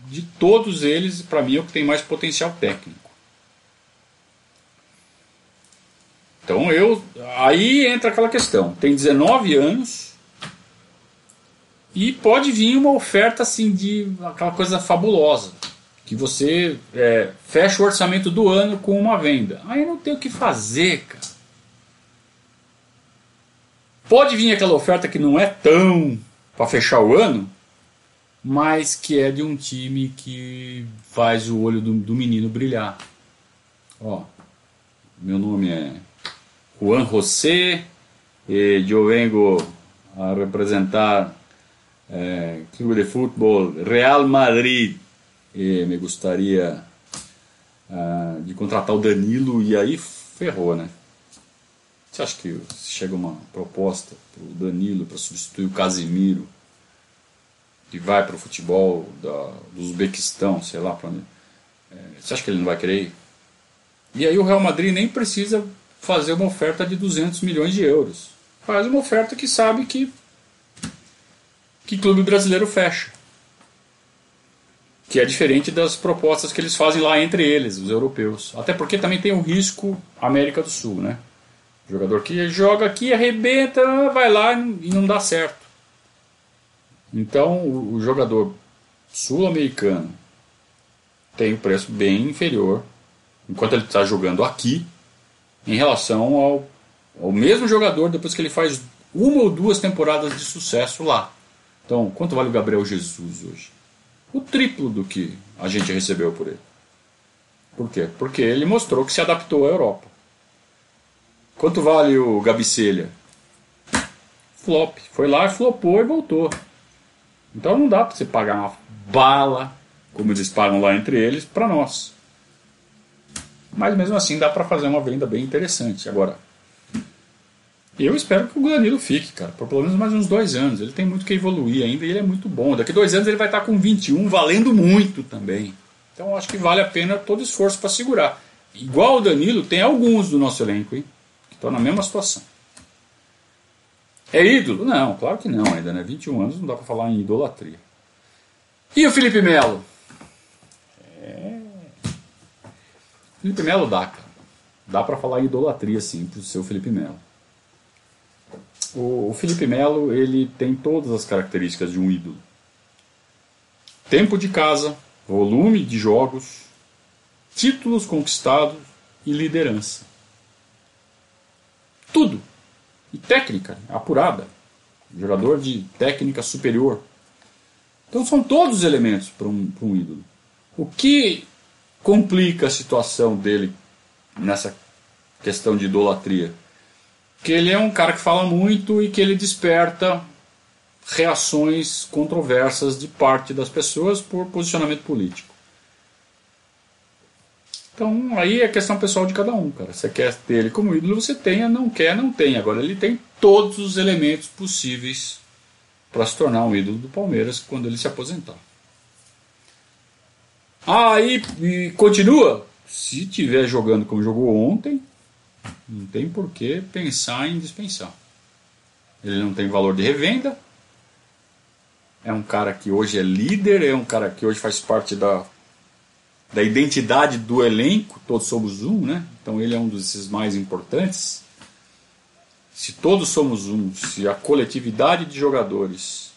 de todos eles, para mim é o que tem mais potencial técnico. Então eu. Aí entra aquela questão. Tem 19 anos e pode vir uma oferta assim de aquela coisa fabulosa. Que você é, fecha o orçamento do ano com uma venda. Aí não tem o que fazer, cara. Pode vir aquela oferta que não é tão para fechar o ano, mas que é de um time que faz o olho do, do menino brilhar. Ó, meu nome é Juan José e eu vengo a representar é, Clube de Futebol Real Madrid e me gostaria uh, de contratar o Danilo e aí ferrou, né? Você acha que chega uma proposta para o Danilo para substituir o Casimiro e vai para o futebol da, do Uzbequistão, sei lá para? É, você acha que ele não vai querer ir? E aí o Real Madrid nem precisa fazer uma oferta de 200 milhões de euros. Faz uma oferta que sabe que que clube brasileiro fecha. Que é diferente das propostas que eles fazem lá entre eles, os europeus. Até porque também tem o risco América do Sul, né? O jogador que joga aqui, arrebenta, vai lá e não dá certo. Então o jogador sul-americano tem um preço bem inferior, enquanto ele está jogando aqui, em relação ao, ao mesmo jogador depois que ele faz uma ou duas temporadas de sucesso lá. Então, quanto vale o Gabriel Jesus hoje? O triplo do que a gente recebeu por ele. Por quê? Porque ele mostrou que se adaptou à Europa. Quanto vale o Gabicelha? Flop. Foi lá, flopou e voltou. Então não dá para você pagar uma bala, como eles pagam lá entre eles, para nós. Mas mesmo assim dá para fazer uma venda bem interessante. Agora, eu espero que o Danilo fique, cara, por pelo menos mais uns dois anos. Ele tem muito que evoluir ainda e ele é muito bom. Daqui dois anos ele vai estar com 21, valendo muito também. Então acho que vale a pena todo esforço para segurar. Igual o Danilo, tem alguns do nosso elenco, hein, que estão na mesma situação. É ídolo? Não, claro que não ainda, né? 21 anos não dá para falar em idolatria. E o Felipe Melo? É... Felipe Melo dá, cara. Dá para falar em idolatria, sim, pro seu Felipe Melo. O, Felipe Melo ele tem todas as características de um ídolo. Tempo de casa, volume de jogos, títulos conquistados e liderança. Tudo. E técnica apurada. Jogador de técnica superior. Então são todos os elementos para um, um ídolo. O que complica a situação dele nessa questão de idolatria? que ele é um cara que fala muito e que ele desperta reações controversas de parte das pessoas por posicionamento político. Então aí é questão pessoal de cada um, cara. Você quer ter ele como ídolo, você tenha, não quer, não tem. Agora ele tem todos os elementos possíveis para se tornar um ídolo do Palmeiras quando ele se aposentar. Aí e continua. Se tiver jogando como jogou ontem, não tem por que pensar em dispensar. Ele não tem valor de revenda. É um cara que hoje é líder, é um cara que hoje faz parte da, da identidade do elenco. Todos somos um, né? Então ele é um desses mais importantes. Se todos somos um, se a coletividade de jogadores,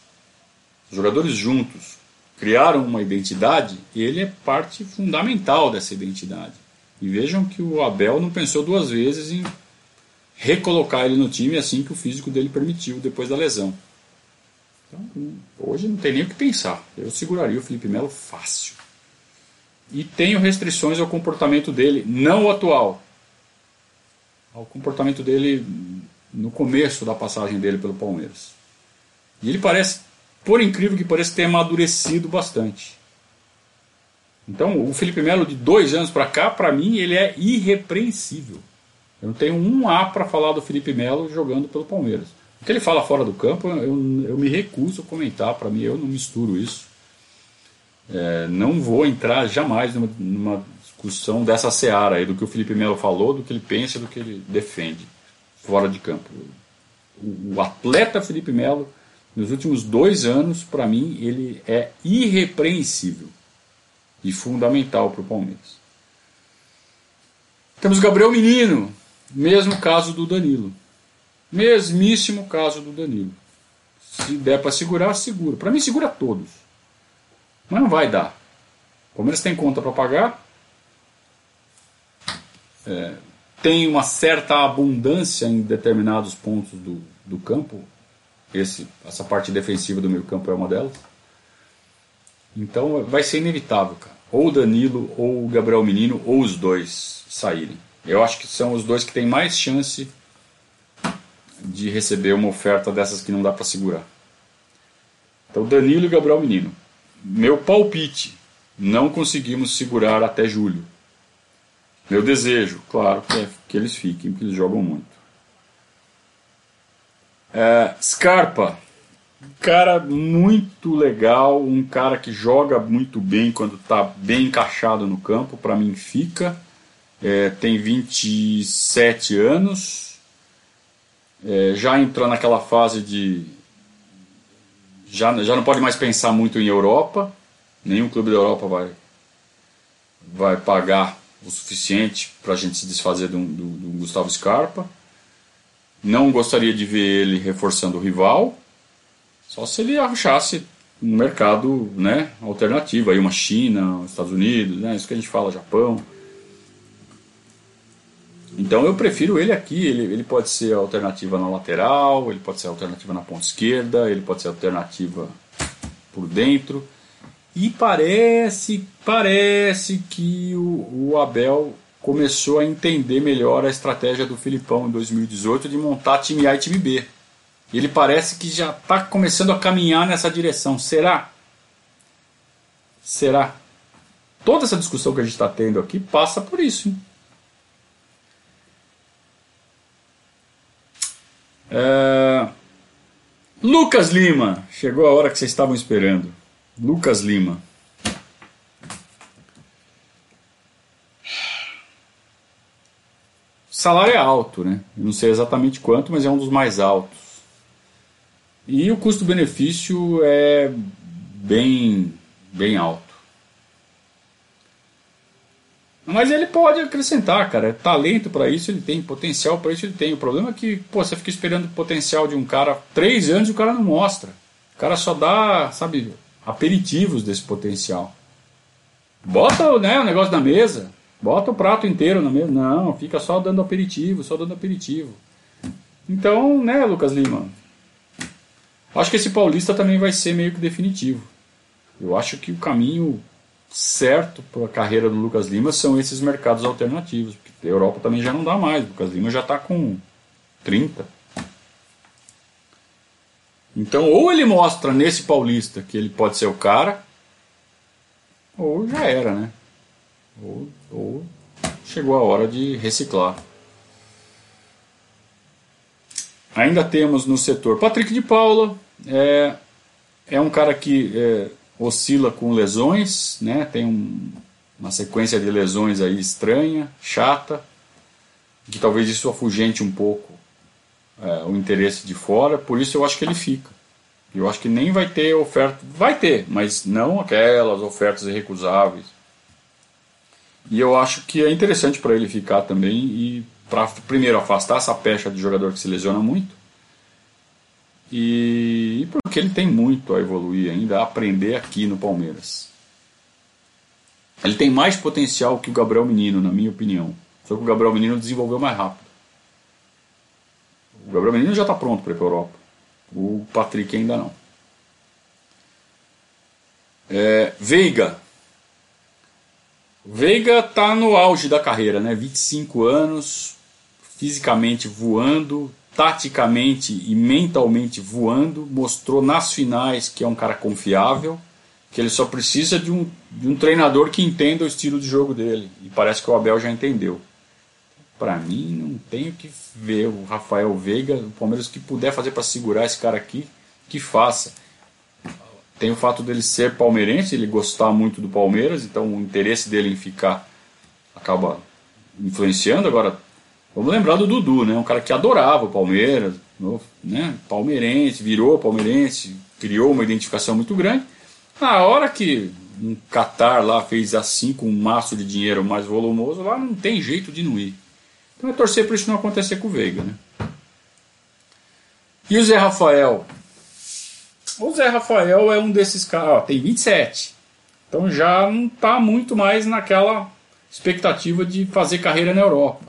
jogadores juntos, criaram uma identidade, ele é parte fundamental dessa identidade. E vejam que o Abel não pensou duas vezes em recolocar ele no time assim que o físico dele permitiu depois da lesão. Então, hoje não tem nem o que pensar. Eu seguraria o Felipe Melo fácil. E tenho restrições ao comportamento dele, não atual, ao comportamento dele no começo da passagem dele pelo Palmeiras. E ele parece, por incrível que pareça, ter amadurecido bastante. Então, o Felipe Melo de dois anos para cá, para mim, ele é irrepreensível. Eu não tenho um A para falar do Felipe Melo jogando pelo Palmeiras. O que ele fala fora do campo, eu, eu me recuso a comentar. Para mim, eu não misturo isso. É, não vou entrar jamais numa, numa discussão dessa seara aí, do que o Felipe Melo falou, do que ele pensa, do que ele defende fora de campo. O, o atleta Felipe Melo, nos últimos dois anos, para mim, ele é irrepreensível e fundamental para o Palmeiras. Temos Gabriel Menino, mesmo caso do Danilo. Mesmíssimo caso do Danilo. Se der para segurar, segura. Para mim, segura todos. Mas não vai dar. O Palmeiras tem conta para pagar. É, tem uma certa abundância em determinados pontos do, do campo. Esse, essa parte defensiva do meio campo é uma delas. Então vai ser inevitável, cara. Ou o Danilo, ou o Gabriel Menino, ou os dois saírem. Eu acho que são os dois que têm mais chance de receber uma oferta dessas que não dá para segurar. Então, Danilo e Gabriel Menino. Meu palpite: não conseguimos segurar até julho. Meu desejo, claro, é que eles fiquem, porque eles jogam muito. É, Scarpa, cara muito legal, um cara que joga muito bem quando está bem encaixado no campo, para mim fica. É, tem 27 anos, é, já entrou naquela fase de. Já, já não pode mais pensar muito em Europa, nenhum clube da Europa vai, vai pagar o suficiente para a gente se desfazer do, do, do Gustavo Scarpa. Não gostaria de ver ele reforçando o rival, só se ele achasse um mercado né, alternativo, aí uma China, Estados Unidos, né, isso que a gente fala, Japão. Então eu prefiro ele aqui, ele, ele pode ser alternativa na lateral, ele pode ser alternativa na ponta esquerda, ele pode ser alternativa por dentro. E parece, parece que o, o Abel começou a entender melhor a estratégia do Filipão em 2018 de montar time A e time B. Ele parece que já está começando a caminhar nessa direção. Será? Será? Toda essa discussão que a gente está tendo aqui passa por isso. É... Lucas Lima, chegou a hora que vocês estavam esperando. Lucas Lima. Salário é alto, né? Não sei exatamente quanto, mas é um dos mais altos. E o custo-benefício é bem, bem alto. Mas ele pode acrescentar, cara. Talento para isso ele tem, potencial para isso ele tem. O problema é que, pô, você fica esperando o potencial de um cara três anos e o cara não mostra. O cara só dá, sabe, aperitivos desse potencial. Bota né, o negócio na mesa, bota o prato inteiro na mesa. Não, fica só dando aperitivo, só dando aperitivo. Então, né, Lucas Lima? Acho que esse paulista também vai ser meio que definitivo. Eu acho que o caminho certo para a carreira do Lucas Lima são esses mercados alternativos. Porque a Europa também já não dá mais. O Lucas Lima já está com 30. Então, ou ele mostra nesse Paulista que ele pode ser o cara, ou já era, né? Ou, ou chegou a hora de reciclar. Ainda temos no setor Patrick de Paula, é, é um cara que é, oscila com lesões, né? Tem um, uma sequência de lesões aí estranha, chata, que talvez isso afugente um pouco é, o interesse de fora, por isso eu acho que ele fica. Eu acho que nem vai ter oferta, vai ter, mas não aquelas ofertas irrecusáveis. E eu acho que é interessante para ele ficar também e para primeiro afastar essa pecha de jogador que se lesiona muito e porque ele tem muito a evoluir ainda, a aprender aqui no Palmeiras. Ele tem mais potencial que o Gabriel Menino, na minha opinião. Só que o Gabriel Menino desenvolveu mais rápido. O Gabriel Menino já está pronto para ir para a Europa. O Patrick ainda não. É, Veiga. Veiga está no auge da carreira, né? 25 anos, fisicamente voando, taticamente e mentalmente voando, mostrou nas finais que é um cara confiável, que ele só precisa de um, de um treinador que entenda o estilo de jogo dele. E parece que o Abel já entendeu. Para mim, não tenho que ver o Rafael Veiga, o Palmeiras que puder fazer para segurar esse cara aqui, que faça. Tem o fato dele ser palmeirense, ele gostar muito do Palmeiras, então o interesse dele em ficar acaba influenciando. Agora, vamos lembrar do Dudu, né? Um cara que adorava o Palmeiras, né? palmeirense, virou palmeirense, criou uma identificação muito grande. Na hora que um Qatar lá fez assim com um maço de dinheiro mais volumoso, lá não tem jeito de não ir. Então é torcer para isso não acontecer com o Veiga, né? E o Zé Rafael? O Zé Rafael é um desses caras, tem 27. Então já não está muito mais naquela expectativa de fazer carreira na Europa.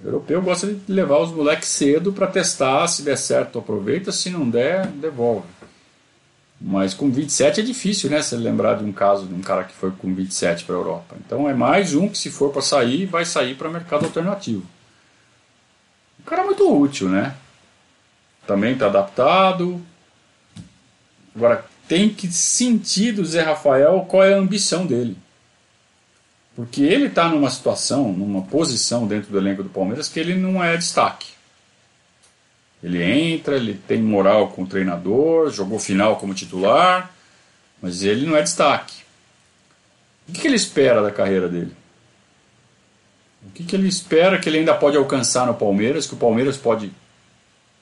O europeu gosta de levar os moleques cedo para testar, se der certo aproveita, se não der, devolve. Mas com 27 é difícil, né? Você lembrar de um caso de um cara que foi com 27 para a Europa. Então é mais um que, se for para sair, vai sair para mercado alternativo. O cara é muito útil, né? Também está adaptado. Agora, tem que sentir do Zé Rafael qual é a ambição dele. Porque ele está numa situação, numa posição dentro do elenco do Palmeiras que ele não é destaque. Ele entra, ele tem moral com o treinador, jogou final como titular, mas ele não é destaque. O que, ele espera da carreira dele? O que, que ele espera que ele ainda pode alcançar no Palmeiras, que o Palmeiras pode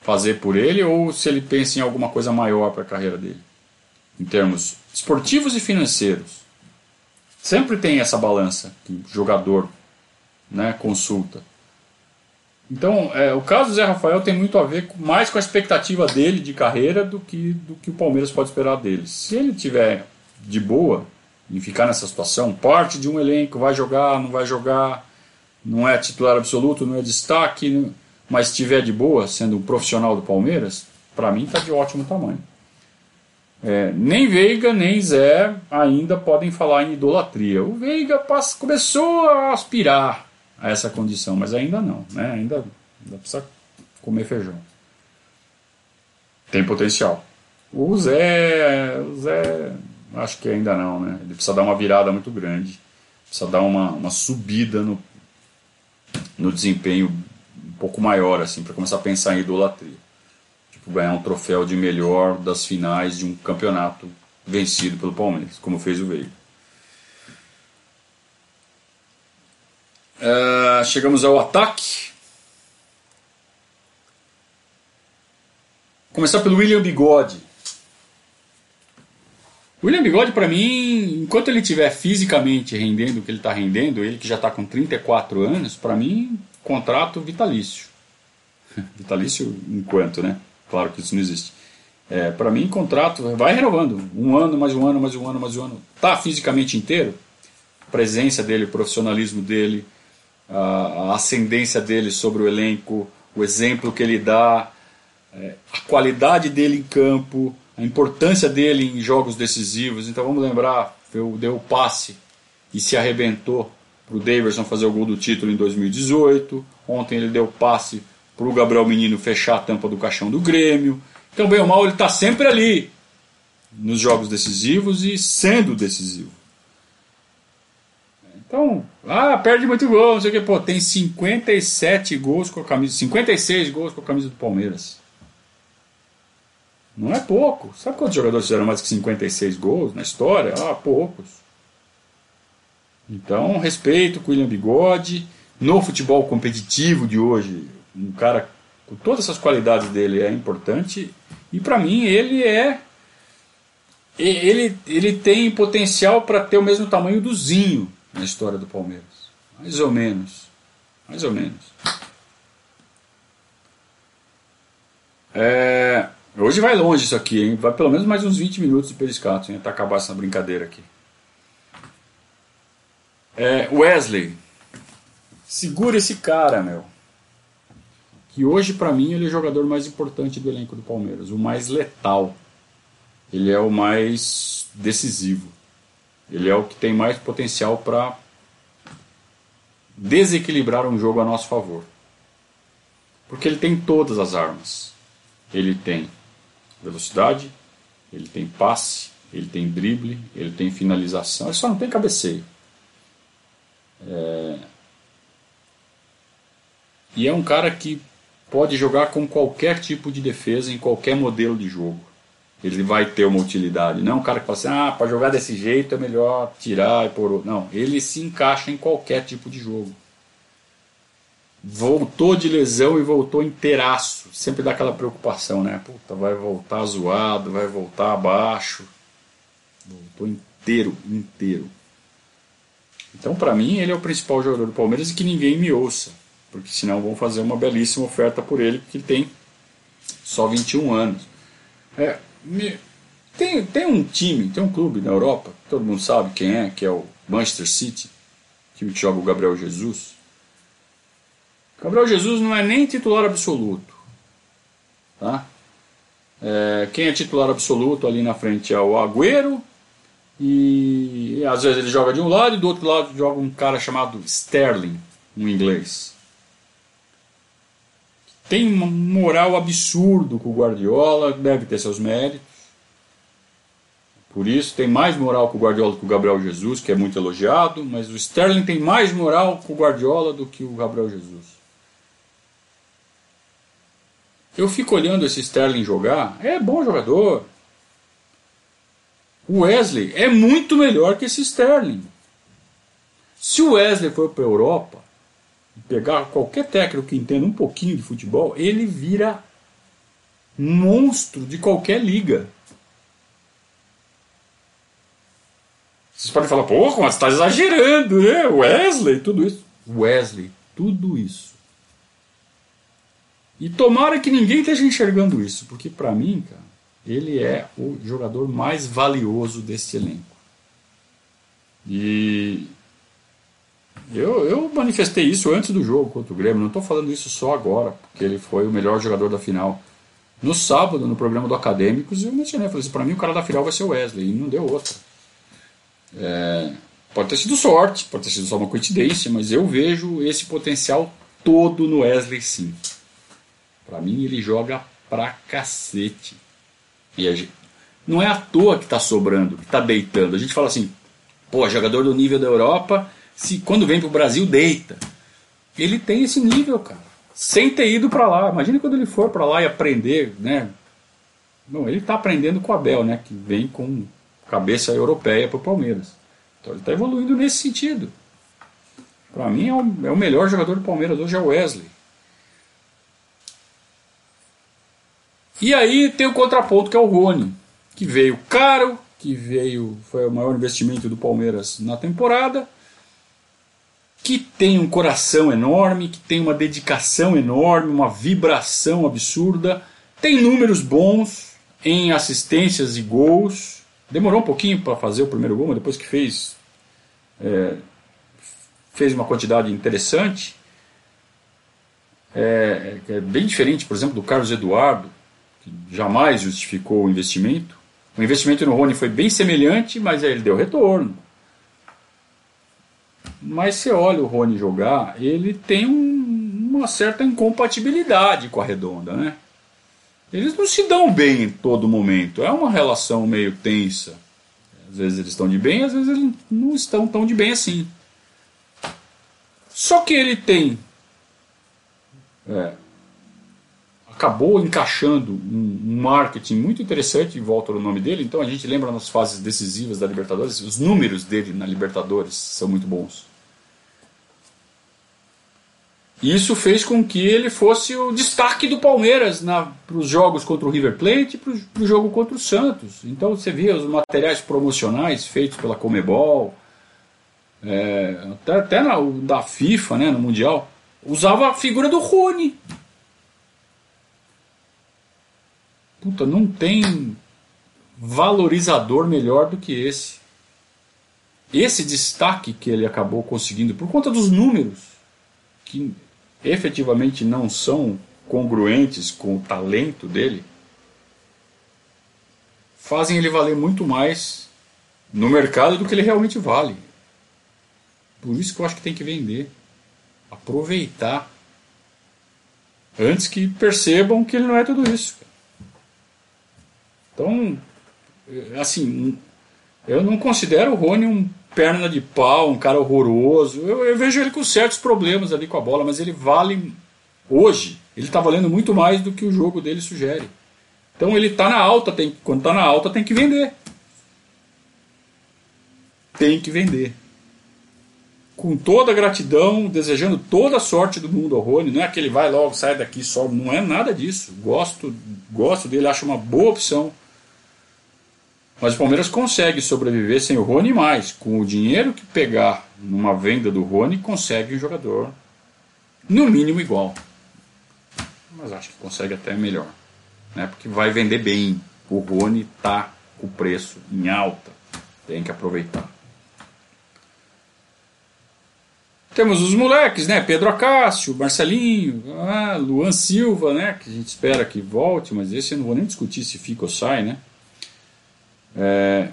fazer por ele, ou se ele pensa em alguma coisa maior para a carreira dele? Em termos esportivos e financeiros. Sempre tem essa balança que o jogador né, consulta. Então, é, o caso do Zé Rafael tem muito a ver com, mais com a expectativa dele de carreira do que, do que o Palmeiras pode esperar dele. Se ele tiver de boa em ficar nessa situação, parte de um elenco, vai jogar, não vai jogar, não é titular absoluto, não é destaque, mas estiver de boa, sendo um profissional do Palmeiras, para mim está de ótimo tamanho. É, nem Veiga nem Zé ainda podem falar em idolatria. O Veiga começou a aspirar a essa condição, mas ainda não, né? ainda, ainda precisa comer feijão. Tem potencial. O Zé, o Zé, acho que ainda não, né? Ele precisa dar uma virada muito grande, precisa dar uma, uma subida no, no desempenho pouco maior, assim, para começar a pensar em idolatria. Tipo, ganhar um troféu de melhor das finais de um campeonato vencido pelo Palmeiras, como fez o Veiga. Uh, chegamos ao ataque. Começar pelo William Bigode. William Bigode, para mim, enquanto ele estiver fisicamente rendendo o que ele está rendendo, ele que já está com 34 anos, para mim, contrato vitalício. vitalício enquanto, né? Claro que isso não existe. É, para mim, contrato vai renovando. Um ano, mais um ano, mais um ano, mais um ano. Tá fisicamente inteiro. A presença dele, o profissionalismo dele, a, ascendência dele sobre o elenco, o exemplo que ele dá, é, a qualidade dele em campo, a importância dele em jogos decisivos. Então vamos lembrar, deu o passe e se arrebentou para o Daverson fazer o gol do título em 2018. Ontem ele deu passe para o Gabriel Menino fechar a tampa do caixão do Grêmio. Então, bem ou mal, ele está sempre ali nos jogos decisivos e sendo decisivo. Então, ah, perde muito gol, não sei o que. Pô, tem 57 gols com a camisa. 56 gols com a camisa do Palmeiras. Não é pouco. Sabe quantos jogadores fizeram mais que 56 gols na história? Ah, poucos. Então, respeito com o William Bigode. No futebol competitivo de hoje, um cara com todas essas qualidades dele é importante. E para mim, ele é. Ele, ele tem potencial para ter o mesmo tamanho do Zinho na história do Palmeiras. Mais ou menos. Mais ou menos. É, hoje vai longe isso aqui, hein? Vai pelo menos mais uns 20 minutos de periscato, hein? Até acabar essa brincadeira aqui. É, Wesley. Segura esse cara, meu. Que hoje, para mim, ele é o jogador mais importante do elenco do Palmeiras. O mais letal. Ele é o mais decisivo. Ele é o que tem mais potencial para desequilibrar um jogo a nosso favor. Porque ele tem todas as armas. Ele tem velocidade, ele tem passe, ele tem drible, ele tem finalização. Ele só não tem cabeceio. É... E é um cara que pode jogar com qualquer tipo de defesa em qualquer modelo de jogo. ele vai ter uma utilidade. Não é um cara que fala assim, ah, para jogar desse jeito é melhor tirar e pôr. Não, ele se encaixa em qualquer tipo de jogo. Voltou de lesão e voltou inteiraço. Sempre dá aquela preocupação, né? Puta, vai voltar zoado, vai voltar abaixo. Voltou inteiro, inteiro. Então, para mim, ele é o principal jogador do Palmeiras e que ninguém me ouça. Porque senão vão fazer uma belíssima oferta por ele, porque ele tem só 21 anos. É, tem, tem um time, tem um clube na Europa, todo mundo sabe quem é, que é o Manchester City, time que joga o Gabriel Jesus. Gabriel Jesus não é nem titular absoluto. Tá? É, quem é titular absoluto ali na frente é o Agüero, e, às vezes ele joga de um lado e do outro lado joga um cara chamado Sterling, um inglês tem um moral absurdo com o Guardiola, deve ter seus méritos. Por isso tem mais moral com o Guardiola que o Gabriel Jesus, que é muito elogiado, mas o Sterling tem mais moral com o Guardiola do que o Gabriel Jesus. Eu fico olhando esse Sterling jogar, é bom jogador. O Wesley é muito melhor que esse Sterling. Se o Wesley for para a Europa, pegar qualquer técnico que entenda um pouquinho de futebol, ele vira monstro de qualquer liga. Vocês podem falar, porra, mas está exagerando, né? Wesley, tudo isso. Wesley, tudo isso. E tomara que ninguém esteja enxergando isso, porque para mim, cara, ele é o jogador mais valioso desse elenco. E eu, eu manifestei isso antes do jogo contra o Grêmio, não estou falando isso só agora, porque ele foi o melhor jogador da final. No sábado, no programa do Acadêmicos, eu mencionei, falei assim, para mim o cara da final vai ser o Wesley, e não deu outra. É, pode ter sido sorte, pode ter sido só uma coincidência, mas eu vejo esse potencial todo no Wesley sim. Para mim ele joga pra cacete. E gente, não é à toa que está sobrando, que está deitando. A gente fala assim, pô, jogador do nível da Europa se quando vem para o Brasil deita. Ele tem esse nível, cara. Sem ter ido para lá. Imagina quando ele for para lá e aprender, né? Não, ele está aprendendo com o Abel, né? Que vem com cabeça europeia para o Palmeiras. Então ele está evoluindo nesse sentido. Para mim é o, é o melhor jogador do Palmeiras hoje é o Wesley. E aí tem o contraponto que é o Rony, que veio caro, que veio foi o maior investimento do Palmeiras na temporada que tem um coração enorme, que tem uma dedicação enorme, uma vibração absurda, tem números bons em assistências e gols. Demorou um pouquinho para fazer o primeiro gol, mas depois que fez, é, fez uma quantidade interessante. É, é, bem diferente, por exemplo, do Carlos Eduardo, jamais justificou o investimento. O investimento no Rony foi bem semelhante, mas ele deu retorno. Mas você olha o Rony jogar, ele tem um, uma certa incompatibilidade com a redonda, né? Eles não se dão bem em todo momento. É uma relação meio tensa. Às vezes eles estão de bem, às vezes eles não estão tão de bem assim. Só que ele tem. É, acabou encaixando um, marketing muito interessante em volta do nome dele. Então a gente lembra nas fases decisivas da Libertadores, os números dele na Libertadores são muito bons. Isso fez com que ele fosse o destaque do Palmeiras para os jogos contra o River Plate e para o jogo contra o Santos. Então você via os materiais promocionais feitos pela Comebol, é, até, até na, da FIFA, né, no Mundial, usava a figura do Rony. Puta, não tem valorizador melhor do que esse. Esse destaque que ele acabou conseguindo por conta dos números, que efetivamente não são congruentes com o talento dele, fazem ele valer muito mais no mercado do que ele realmente vale. Por isso que eu acho que tem que vender. Aproveitar. Antes que percebam que ele não é tudo isso. Então, assim, eu não considero o Rony um perna de pau, um cara horroroso. Eu, eu, vejo ele com certos problemas ali com a bola, mas ele vale hoje. Ele está valendo muito mais do que o jogo dele sugere. Então ele está na alta, tem, quando está na alta tem que vender. Tem que vender. Com toda a gratidão, desejando toda a sorte do mundo ao Rony. Não é que ele vai logo, sai daqui, sobe. Não é nada disso. Gosto, gosto dele, acho uma boa opção. Mas o Palmeiras consegue sobreviver sem o Rony mais. Com o dinheiro que pegar numa venda do Rony, consegue um jogador no mínimo igual. Mas acho que consegue até melhor. Né? Porque vai vender bem. O Rony está com o preço em alta. Tem que aproveitar. Temos os moleques, né? Pedro Acácio, Marcelinho, ah, Luan Silva, né? Que a gente espera que volte, mas esse eu não vou nem discutir se fica ou sai, né? É,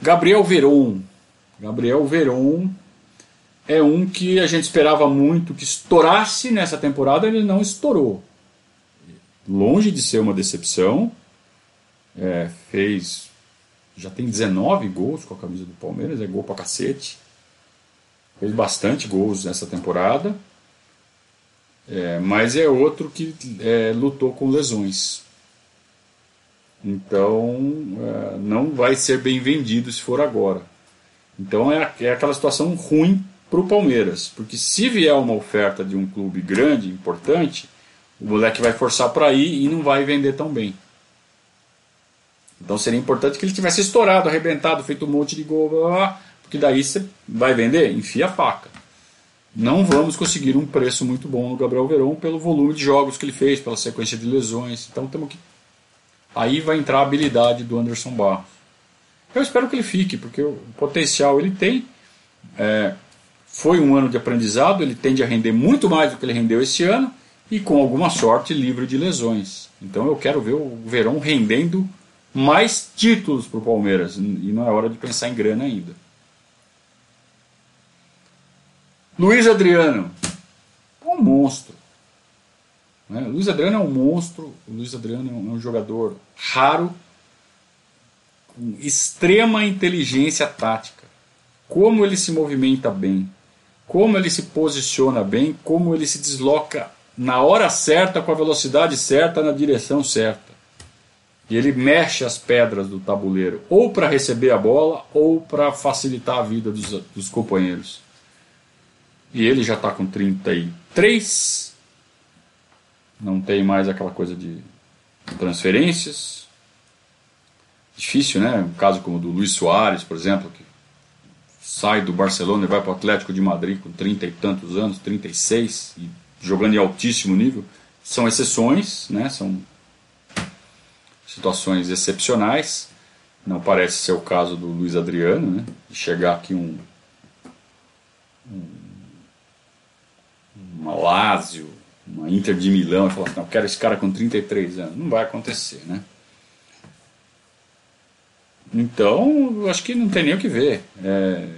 Gabriel Veron. Gabriel Veron é um que a gente esperava muito que estourasse nessa temporada, ele não estourou. Longe de ser uma decepção, é, fez. Já tem 19 gols com a camisa do Palmeiras, é gol pra cacete. Fez bastante gols nessa temporada, é, mas é outro que é, lutou com lesões. Então é, não vai ser bem vendido se for agora. Então é, é aquela situação ruim para o Palmeiras, porque se vier uma oferta de um clube grande, importante, o moleque vai forçar para ir e não vai vender tão bem. Então seria importante que ele tivesse estourado, arrebentado, feito um monte de gol, blá, blá, blá, porque daí você vai vender, enfia a faca. Não vamos conseguir um preço muito bom no Gabriel Verón pelo volume de jogos que ele fez, pela sequência de lesões. Então temos que. Aí vai entrar a habilidade do Anderson Barros. Eu espero que ele fique, porque o potencial ele tem. É, foi um ano de aprendizado, ele tende a render muito mais do que ele rendeu esse ano e com alguma sorte livre de lesões. Então eu quero ver o Verão rendendo mais títulos para o Palmeiras e não é hora de pensar em grana ainda. Luiz Adriano, um monstro. Né? Luiz Adriano é um monstro. O Luiz Adriano é um, é um jogador raro, com extrema inteligência tática. Como ele se movimenta bem, como ele se posiciona bem, como ele se desloca na hora certa, com a velocidade certa, na direção certa. E ele mexe as pedras do tabuleiro, ou para receber a bola, ou para facilitar a vida dos, dos companheiros. E ele já está com 33, não tem mais aquela coisa de transferências. Difícil, né? Um caso como o do Luiz Soares, por exemplo, que sai do Barcelona e vai para o Atlético de Madrid com 30 e tantos anos, 36, e jogando em altíssimo nível, são exceções, né? são situações excepcionais. Não parece ser o caso do Luiz Adriano, né? de chegar aqui um, um uma Lazio, uma Inter de Milão e falar assim, não, quero esse cara com 33 anos. Não vai acontecer, né? Então, acho que não tem nem o que ver. É,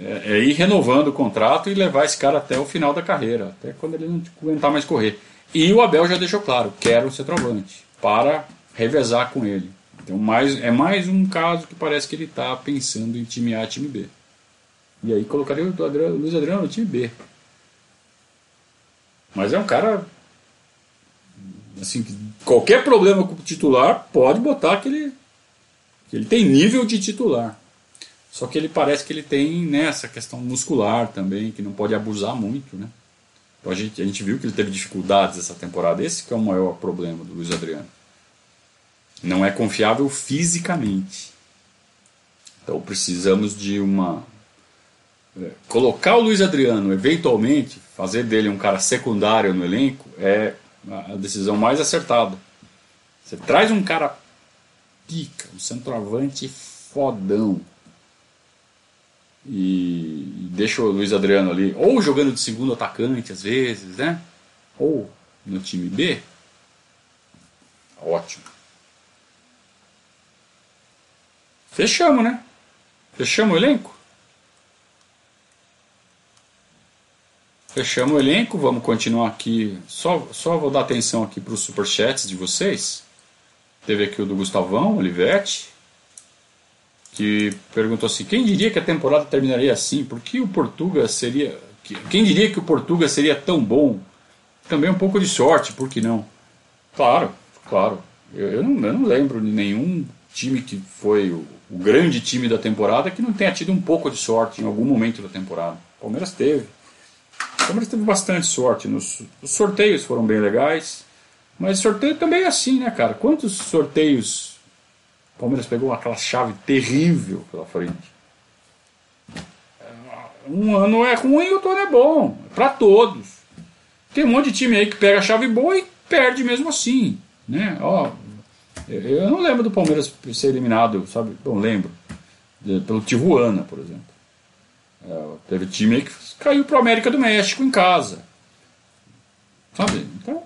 é, é, ir renovando o contrato e levar esse cara até o final da carreira, até quando ele não aguentar mais correr. E o Abel já deixou claro, quero um centroavante, para revezar com ele. Então, mais, é mais um caso que parece que ele está pensando em time A e time B. E aí colocaria o, o Luiz Adriano no time B. Mas é um cara. Assim, qualquer problema com o titular pode botar que ele que ele tem nível de titular. Só que ele parece que ele tem nessa né, questão muscular também, que não pode abusar muito, né? Então a gente, a gente viu que ele teve dificuldades essa temporada. Esse que é o maior problema do Luiz Adriano. Não é confiável fisicamente. Então precisamos de uma. É, colocar o Luiz Adriano, eventualmente, fazer dele um cara secundário no elenco, é a decisão mais acertada. Você traz um cara pica, um centroavante fodão. E deixa o Luiz Adriano ali, ou jogando de segundo atacante às vezes, né? Ou no time B. Ótimo. Fechamos, né? Fechamos o elenco? Fechamos o elenco, vamos continuar aqui. Só, só vou dar atenção aqui para os superchats de vocês. Teve aqui o do Gustavão Olivetti, que perguntou assim: quem diria que a temporada terminaria assim? Por que o Portuga seria. Quem diria que o Portuga seria tão bom? Também um pouco de sorte, por que não? Claro, claro. Eu, eu, não, eu não lembro de nenhum time que foi o, o, grande time da temporada que não tenha tido um pouco de sorte em algum momento da temporada. O Palmeiras teve. O Palmeiras teve bastante sorte. Nos, os sorteios foram bem legais. Mas sorteio também é assim, né, cara? Quantos sorteios o Palmeiras pegou aquela chave terrível pela frente? Um ano é ruim e outro ano é bom. Para todos. Tem um monte de time aí que pega a chave boa e perde mesmo assim. Né? Ó, eu não lembro do Palmeiras ser eliminado, sabe? Não lembro. Pelo Tijuana, por exemplo. É, teve time que caiu pro América do México em casa. Sabe? Então,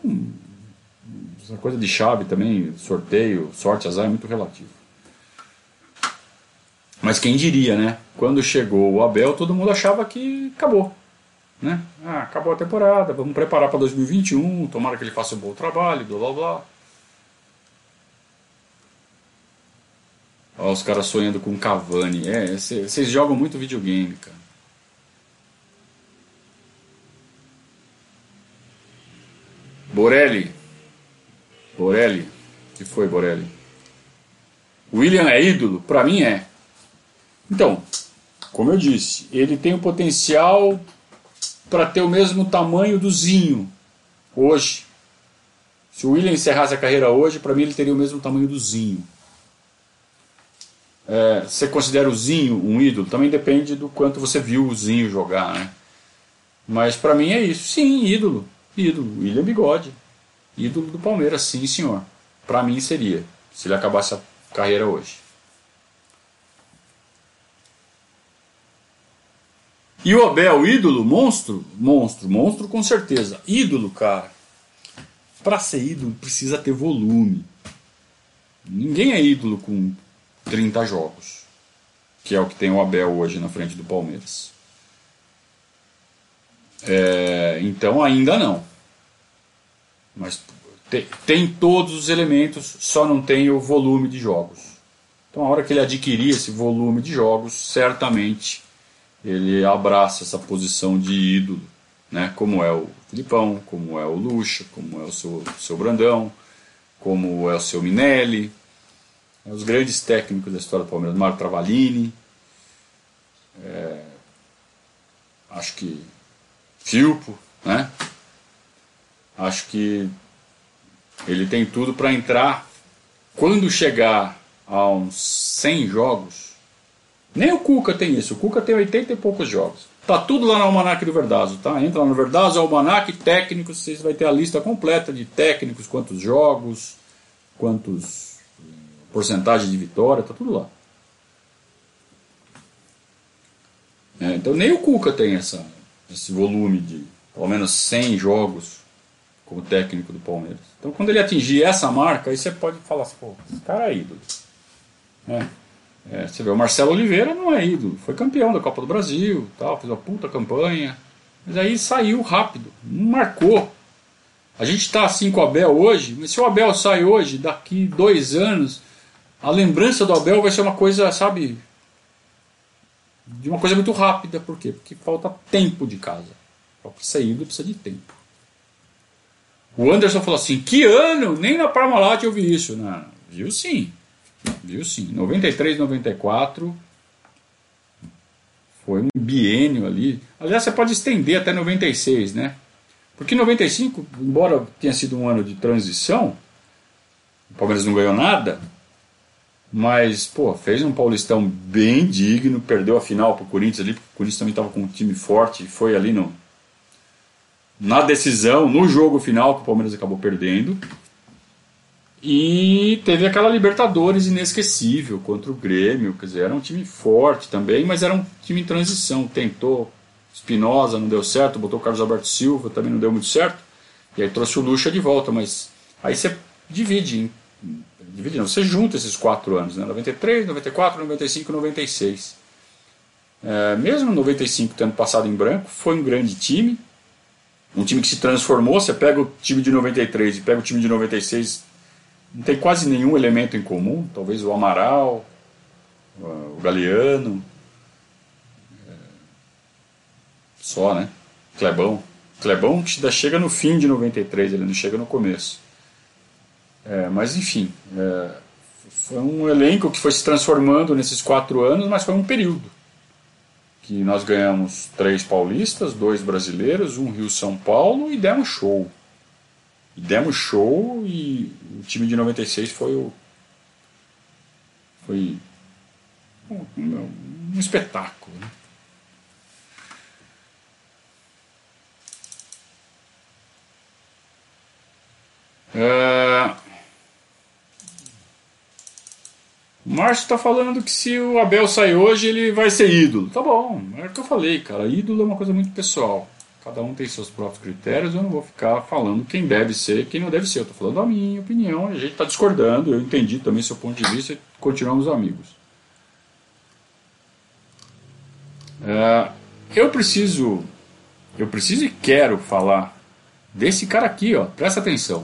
essa coisa de chave também, sorteio, sorte, azar é muito relativo. Mas quem diria, né? Quando chegou o Abel, todo mundo achava que acabou. Né? Ah, acabou a temporada, vamos preparar para 2021, tomara que ele faça um bom trabalho, blá blá blá. Olha os caras sonhando com Cavani. É, vocês jogam muito videogame, cara. Borelli. Borelli. que foi, Borelli? William é ídolo? Para mim é. Então, como eu disse, ele tem o potencial para ter o mesmo tamanho do Zinho hoje. Se o William encerrasse a carreira hoje, para mim ele teria o mesmo tamanho do Zinho. É, você considera o Zinho um ídolo? Também depende do quanto você viu o Zinho jogar, né? Mas para mim é isso. Sim, ídolo. Ídolo. William Bigode. Ídolo do Palmeiras, sim, senhor. Para mim seria, se ele acabasse a carreira hoje. E o Abel, ídolo, monstro? Monstro, monstro com certeza. Ídolo, cara. Para ser ídolo precisa ter volume. Ninguém é ídolo com 30 jogos, que é o que tem o Abel hoje na frente do Palmeiras. É, então ainda não. Mas tem, todos os elementos, só não tem o volume de jogos. Então a hora que ele adquirir esse volume de jogos, certamente ele abraça essa posição de ídolo, né? como é o Filipão, como é o Lucha, como é o seu, seu Brandão, como é o seu Minelli, é os grandes técnicos da história do Palmeiras, Mário Travalini, é, acho que Filpo, né? Acho que ele tem tudo para entrar quando chegar a uns 100 jogos nem o Cuca tem isso. O Cuca tem 80 e poucos jogos. Tá tudo lá no Almanac do Verdazo, tá? Entra lá no Verdazo, Almanac técnicos, vocês vai ter a lista completa de técnicos, quantos jogos, quantos porcentagem de vitória, tá tudo lá. É, então nem o Cuca tem essa, esse volume de pelo menos 100 jogos como técnico do Palmeiras. Então quando ele atingir essa marca, aí você pode falar assim, pô, esse cara é ídolo. É. É, você vê, o Marcelo Oliveira não é ídolo, foi campeão da Copa do Brasil, tal, fez uma puta campanha, mas aí saiu rápido, não marcou. A gente está assim com o Abel hoje, mas se o Abel sai hoje, daqui dois anos, a lembrança do Abel vai ser uma coisa, sabe, de uma coisa muito rápida, por quê? Porque falta tempo de casa. Para ídolo precisa de tempo. O Anderson falou assim: que ano? Nem na Parmalat eu vi isso. Não, viu sim. Viu sim. 93, 94 foi um biênio ali. Aliás, você pode estender até 96, né? Porque 95, embora tenha sido um ano de transição, o Palmeiras não ganhou nada, mas, pô, fez um Paulistão bem digno, perdeu a final pro Corinthians ali, porque o Corinthians também estava com um time forte, foi ali no, na decisão, no jogo final que o Palmeiras acabou perdendo. E teve aquela Libertadores inesquecível contra o Grêmio, quer dizer, era um time forte também, mas era um time em transição. Tentou Espinosa, não deu certo, botou o Carlos Alberto Silva, também não deu muito certo. E aí trouxe o Lucha de volta, mas aí você divide, divide não, você junta esses quatro anos, né? 93, 94, 95, 96. É, mesmo 95 tendo passado em branco, foi um grande time, um time que se transformou. Você pega o time de 93 e pega o time de 96, não tem quase nenhum elemento em comum, talvez o Amaral, o Galeano, é, só, né? Clebão. Clebão que chega no fim de 93, ele não chega no começo. É, mas enfim, é, foi um elenco que foi se transformando nesses quatro anos, mas foi um período que nós ganhamos três paulistas, dois brasileiros, um Rio São Paulo e demos show. E demos show e o time de 96 foi o. Foi um, um, espetáculo. Né? É... O Márcio está falando que se o Abel sair hoje, ele vai ser ídolo. Tá bom, é o que eu falei, cara. Ídolo é uma coisa muito pessoal. Cada um tem seus próprios critérios. Eu não vou ficar falando quem deve ser quem não deve ser. Eu estou falando a minha opinião. A gente está discordando. Eu entendi também seu ponto de vista e continuamos amigos. É, eu preciso, eu preciso e quero falar desse cara aqui, ó. Presta atenção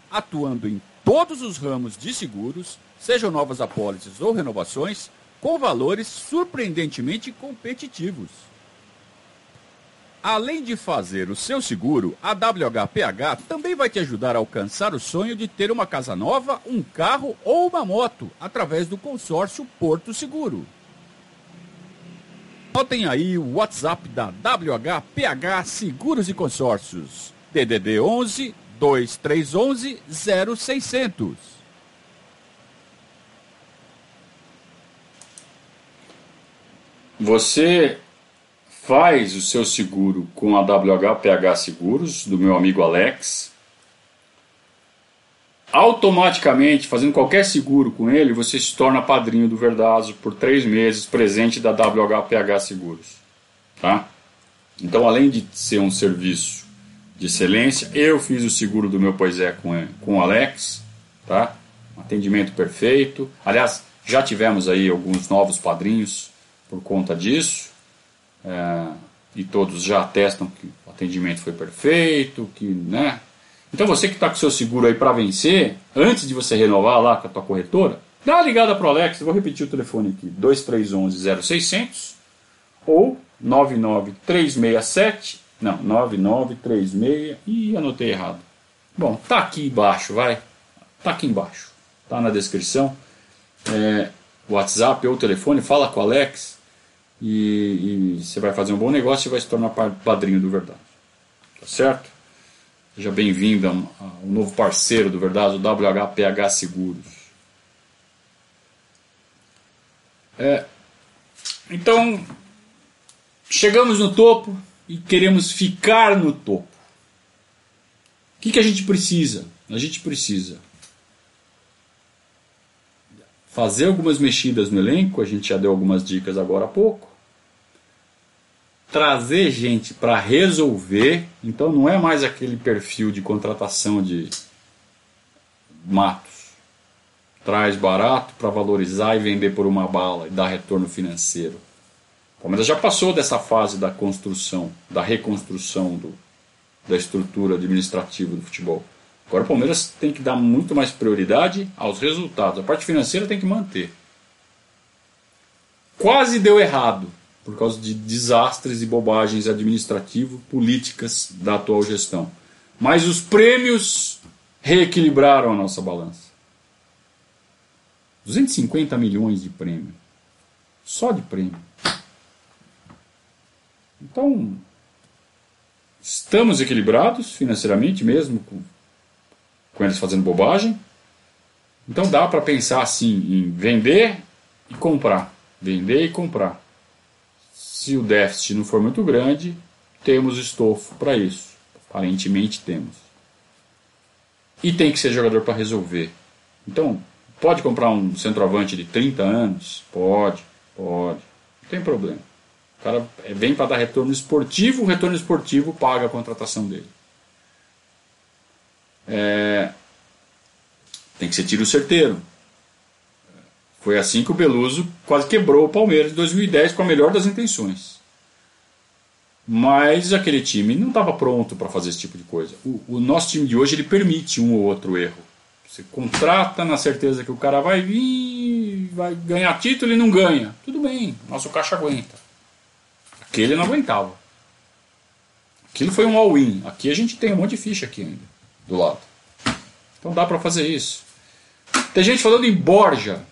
atuando em todos os ramos de seguros, sejam novas apólices ou renovações, com valores surpreendentemente competitivos. Além de fazer o seu seguro, a WHPH também vai te ajudar a alcançar o sonho de ter uma casa nova, um carro ou uma moto, através do consórcio Porto Seguro. Notem aí o WhatsApp da WHPH Seguros e Consórcios. DDD 11 2311 0600. Você faz o seu seguro com a WHPH Seguros, do meu amigo Alex. Automaticamente, fazendo qualquer seguro com ele, você se torna padrinho do Verdazo por três meses, presente da WHPH Seguros. Tá? Então, além de ser um serviço de excelência. Eu fiz o seguro do meu Pois é com, com o Alex, tá? Atendimento perfeito. Aliás, já tivemos aí alguns novos padrinhos por conta disso. É, e todos já atestam que o atendimento foi perfeito, que, né? Então você que está com seu seguro aí para vencer, antes de você renovar lá com a tua corretora, dá uma ligada para o Alex, eu vou repetir o telefone aqui, 2311 0600 ou 99367 não, 9936. Ih, anotei errado. Bom, tá aqui embaixo, vai. Tá aqui embaixo. Tá na descrição. É, WhatsApp ou telefone, fala com o Alex e, e, você vai fazer um bom negócio e vai se tornar padrinho do Verdade. Tá certo? Seja bem-vindo a, um novo parceiro do Verdade, o WHPH Seguros. É, então, chegamos no topo e queremos ficar no topo. O que, que a gente precisa? A gente precisa fazer algumas mexidas no elenco, a gente já deu algumas dicas agora há pouco. Trazer gente para resolver, então não é mais aquele perfil de contratação de matos. Traz barato para valorizar e vender por uma bala e dar retorno financeiro. O Palmeiras já passou dessa fase da construção, da reconstrução do, da estrutura administrativa do futebol. Agora o Palmeiras tem que dar muito mais prioridade aos resultados. A parte financeira tem que manter. Quase deu errado por causa de desastres e bobagens administrativo políticas da atual gestão. Mas os prêmios reequilibraram a nossa balança. 250 milhões de prêmio. Só de prêmio. Então, estamos equilibrados financeiramente mesmo, com, com eles fazendo bobagem. Então dá para pensar assim em vender e comprar. Vender e comprar. Se o déficit não for muito grande, temos estofo para isso. Aparentemente temos. E tem que ser jogador para resolver. Então, pode comprar um centroavante de 30 anos? Pode, pode. Não tem problema. O cara vem para dar retorno esportivo, o retorno esportivo paga a contratação dele. é, tem que ser tiro certeiro. Foi assim que o Beluso quase quebrou o Palmeiras em 2010 com a melhor das intenções. Mas aquele time não estava pronto para fazer esse tipo de coisa. O, o, nosso time de hoje ele permite um ou outro erro. Você contrata na certeza que o cara vai vir, vai ganhar título e não ganha. Tudo bem, nosso caixa aguenta. Aquele não aguentava. Aquilo foi um all-in. Aqui a gente tem um monte de ficha aqui ainda, do lado. Então dá para fazer isso. Tem gente falando em Borja.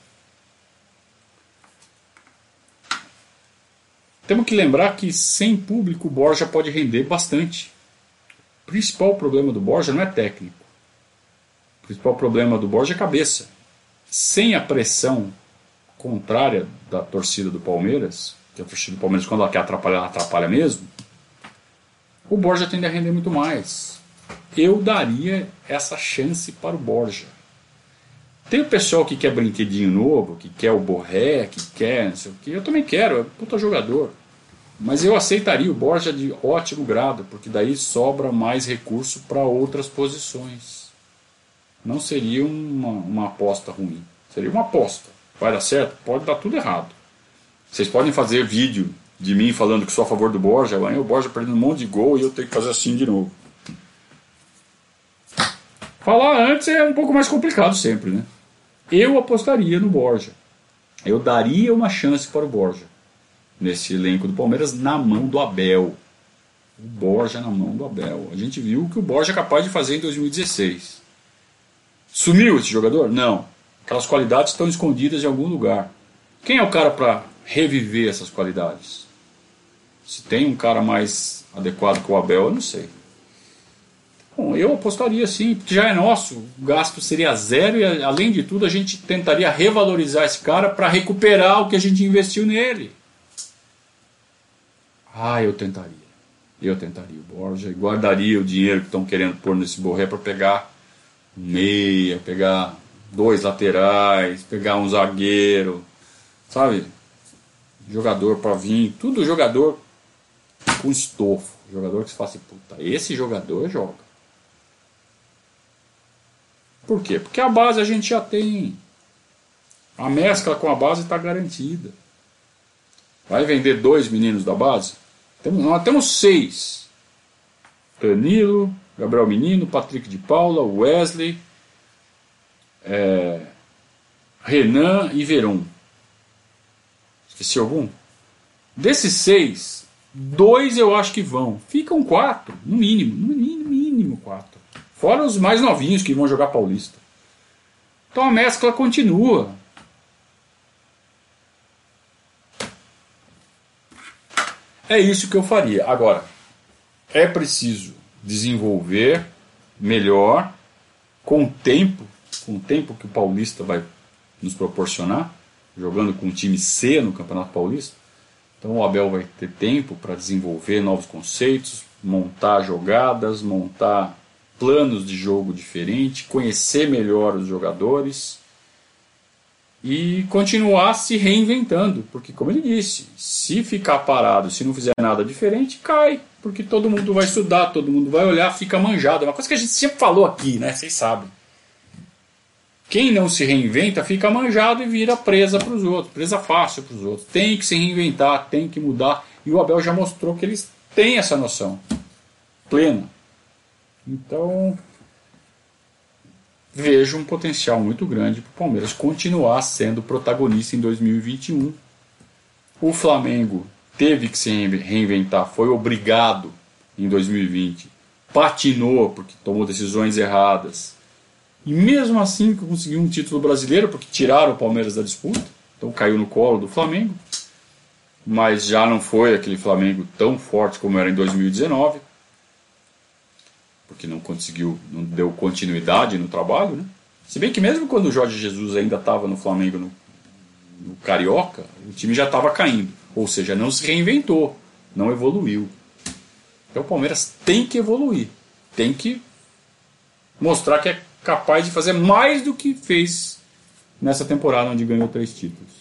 Temos que lembrar que sem público o Borja pode render bastante. O principal problema do Borja não é técnico. O principal problema do Borja é cabeça. Sem a pressão contrária da torcida do Palmeiras, que a torcida do Palmeiras, quando ela quer atrapalhar, ela atrapalha mesmo, o Borja tende a render muito mais. Eu daria essa chance para o Borja. Tem o pessoal que quer brinquedinho novo, que quer o Borré, que quer não sei o que. Eu também quero, é puta jogador. Mas eu aceitaria o Borja de ótimo grado, porque daí sobra mais recurso para outras posições. Não seria uma, uma aposta ruim. Seria uma aposta. Vai dar certo? Pode dar tudo errado. Vocês podem fazer vídeo de mim falando que sou a favor do Borja, o Borja perdendo um monte de gol e eu tenho que fazer assim de novo. Falar antes é um pouco mais complicado sempre, né? Eu apostaria no Borja. Eu daria uma chance para o Borja nesse elenco do Palmeiras na mão do Abel. O Borja na mão do Abel. A gente viu o que o Borja é capaz de fazer em 2016. Sumiu esse jogador? Não. Aquelas qualidades estão escondidas em algum lugar. Quem é o cara para reviver essas qualidades? Se tem um cara mais adequado que o Abel, eu não sei. Bom, eu apostaria sim, porque já é nosso, o gasto seria zero e além de tudo a gente tentaria revalorizar esse cara para recuperar o que a gente investiu nele. Ah, eu tentaria. Eu tentaria o Borja e guardaria o dinheiro que estão querendo pôr nesse borré para pegar meia, pegar dois laterais, pegar um zagueiro, sabe? Jogador para vir, tudo jogador com estofo. Jogador que se fala assim, puta, esse jogador joga. Por quê? Porque a base a gente já tem. A mescla com a base está garantida. Vai vender dois meninos da base? Temos, nós temos seis: Danilo, Gabriel Menino, Patrick de Paula, Wesley, é, Renan e Veron. Esqueci algum? Desses seis, dois eu acho que vão. Ficam quatro, no mínimo, no mínimo, mínimo quatro. Fora os mais novinhos que vão jogar Paulista. Então a mescla continua. É isso que eu faria. Agora, é preciso desenvolver melhor, com o tempo, com o tempo que o Paulista vai nos proporcionar, jogando com o time C no Campeonato Paulista. Então o Abel vai ter tempo para desenvolver novos conceitos, montar jogadas, montar planos de jogo diferentes, conhecer melhor os jogadores e continuar se reinventando, porque como ele disse, se ficar parado, se não fizer nada diferente, cai, porque todo mundo vai estudar, todo mundo vai olhar, fica manjado. É uma coisa que a gente sempre falou aqui, né? Vocês sabem. Quem não se reinventa fica manjado e vira presa para os outros, presa fácil para os outros. Tem que se reinventar, tem que mudar. E o Abel já mostrou que eles têm essa noção plena. Então, vejo um potencial muito grande para o Palmeiras continuar sendo protagonista em 2021. O Flamengo teve que se reinventar, foi obrigado em 2020, patinou porque tomou decisões erradas. E mesmo assim conseguiu um título brasileiro, porque tiraram o Palmeiras da disputa, então caiu no colo do Flamengo. Mas já não foi aquele Flamengo tão forte como era em 2019 porque não conseguiu, não deu continuidade no trabalho, né? Se bem que mesmo quando o Jorge Jesus ainda estava no Flamengo, no, no, Carioca, o time já estava caindo. Ou seja, não se reinventou, não evoluiu. Então o Palmeiras tem que evoluir, tem que mostrar que é capaz de fazer mais do que fez nessa temporada onde ganhou três títulos.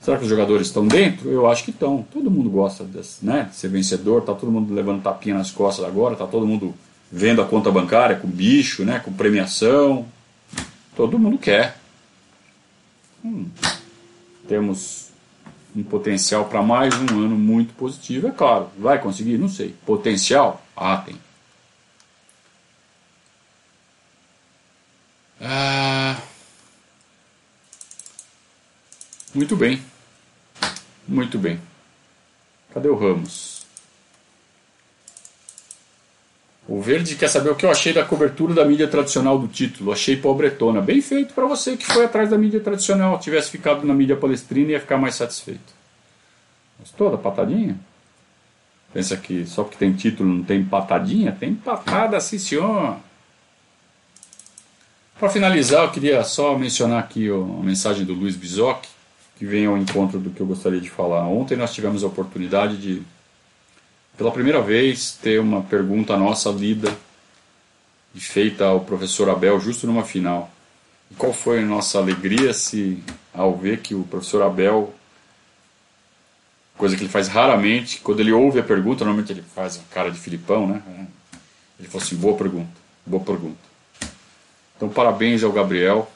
Será que os jogadores estão dentro? Eu acho que estão. Todo mundo gosta desse, né, de ser vencedor, tá todo mundo levando tapinha nas costas agora, tá todo mundo vendo a conta bancária com bicho, né, com premiação. Todo mundo quer. Hum, temos um potencial para mais um ano muito positivo, é claro. Vai conseguir? Não sei. Potencial? Ah, tem. Muito bem. Muito bem. Cadê o Ramos? O Verde quer saber o que eu achei da cobertura da mídia tradicional do título. Achei pobretona. Bem feito para você que foi atrás da mídia tradicional. Tivesse ficado na mídia palestrina ia ficar mais satisfeito. Gostou da patadinha? Pensa que só porque tem título não tem patadinha? Tem patada, sim senhor. Para finalizar, eu queria só mencionar aqui a mensagem do Luiz Bizoc, que vem ao encontro do que eu gostaria de falar. Ontem nós tivemos a oportunidade de pela primeira vez, ter uma pergunta nossa lida e feita ao professor Abel justo numa final. E qual foi a nossa alegria se ao ver que o professor Abel, coisa que ele faz raramente, quando ele ouve a pergunta, normalmente ele faz a cara de Filipão, né? Ele falou assim: boa pergunta, boa pergunta. Então, parabéns ao Gabriel.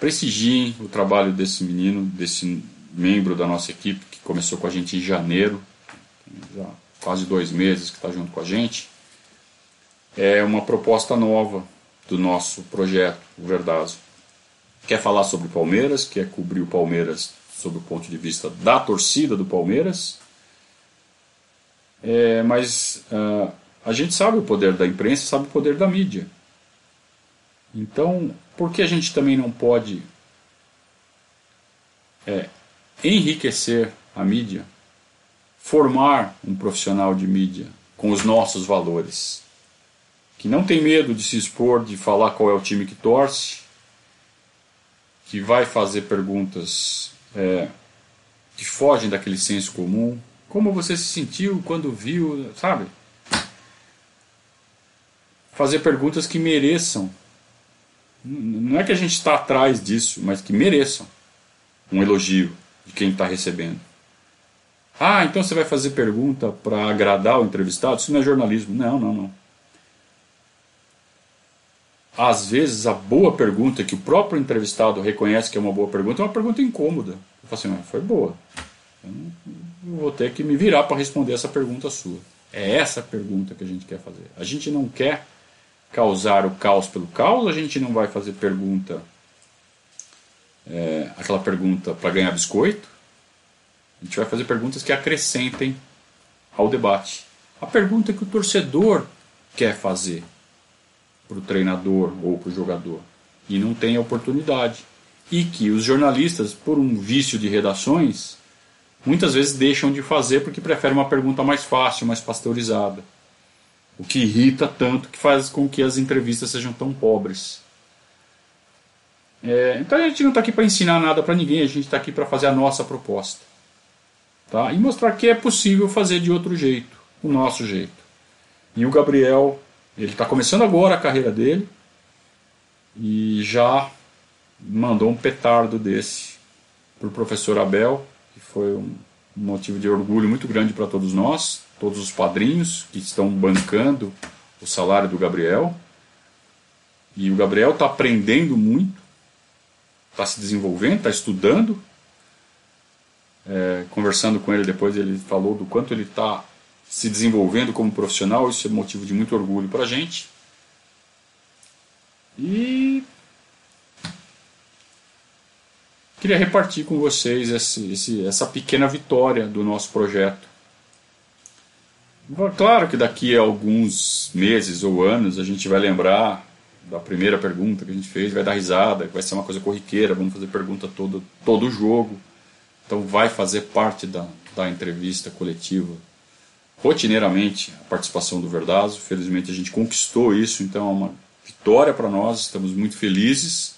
Prestigiem o trabalho desse menino, desse membro da nossa equipe que começou com a gente em janeiro. Já quase dois meses que está junto com a gente, é uma proposta nova do nosso projeto, o Verdazo. Quer falar sobre Palmeiras, quer cobrir o Palmeiras sob o ponto de vista da torcida do Palmeiras, é, mas uh, a gente sabe o poder da imprensa, sabe o poder da mídia. Então, por que a gente também não pode é, enriquecer a mídia formar um profissional de mídia com os nossos valores, que não tem medo de se expor, de falar qual é o time que torce, que vai fazer perguntas é, que fogem daquele senso comum. Como você se sentiu quando viu, sabe? Fazer perguntas que mereçam. Não é que a gente está atrás disso, mas que mereçam um elogio de quem está recebendo. Ah, então você vai fazer pergunta para agradar o entrevistado? Isso não é jornalismo. Não, não, não. Às vezes a boa pergunta que o próprio entrevistado reconhece que é uma boa pergunta é uma pergunta incômoda. Eu falo assim, foi boa. Eu vou ter que me virar para responder essa pergunta sua. É essa pergunta que a gente quer fazer. A gente não quer causar o caos pelo caos, a gente não vai fazer pergunta, é, aquela pergunta para ganhar biscoito, a gente vai fazer perguntas que acrescentem ao debate. A pergunta que o torcedor quer fazer para o treinador ou para o jogador e não tem a oportunidade. E que os jornalistas, por um vício de redações, muitas vezes deixam de fazer porque preferem uma pergunta mais fácil, mais pasteurizada. O que irrita tanto que faz com que as entrevistas sejam tão pobres. É, então a gente não está aqui para ensinar nada para ninguém, a gente está aqui para fazer a nossa proposta tá? e mostrar que é possível fazer de outro jeito, o nosso jeito. E o Gabriel, ele está começando agora a carreira dele e já mandou um petardo desse para o professor Abel, que foi um motivo de orgulho muito grande para todos nós, todos os padrinhos que estão bancando o salário do Gabriel. E o Gabriel está aprendendo muito, está se desenvolvendo, está estudando, é, conversando com ele depois, ele falou do quanto ele está se desenvolvendo como profissional. Isso é motivo de muito orgulho para a gente. E queria repartir com vocês esse, esse, essa pequena vitória do nosso projeto. Claro que daqui a alguns meses ou anos a gente vai lembrar da primeira pergunta que a gente fez, vai dar risada, vai ser uma coisa corriqueira, vamos fazer pergunta todo, todo jogo. Então vai fazer parte da, da entrevista coletiva rotineiramente a participação do Verdazo. Felizmente a gente conquistou isso, então é uma vitória para nós, estamos muito felizes.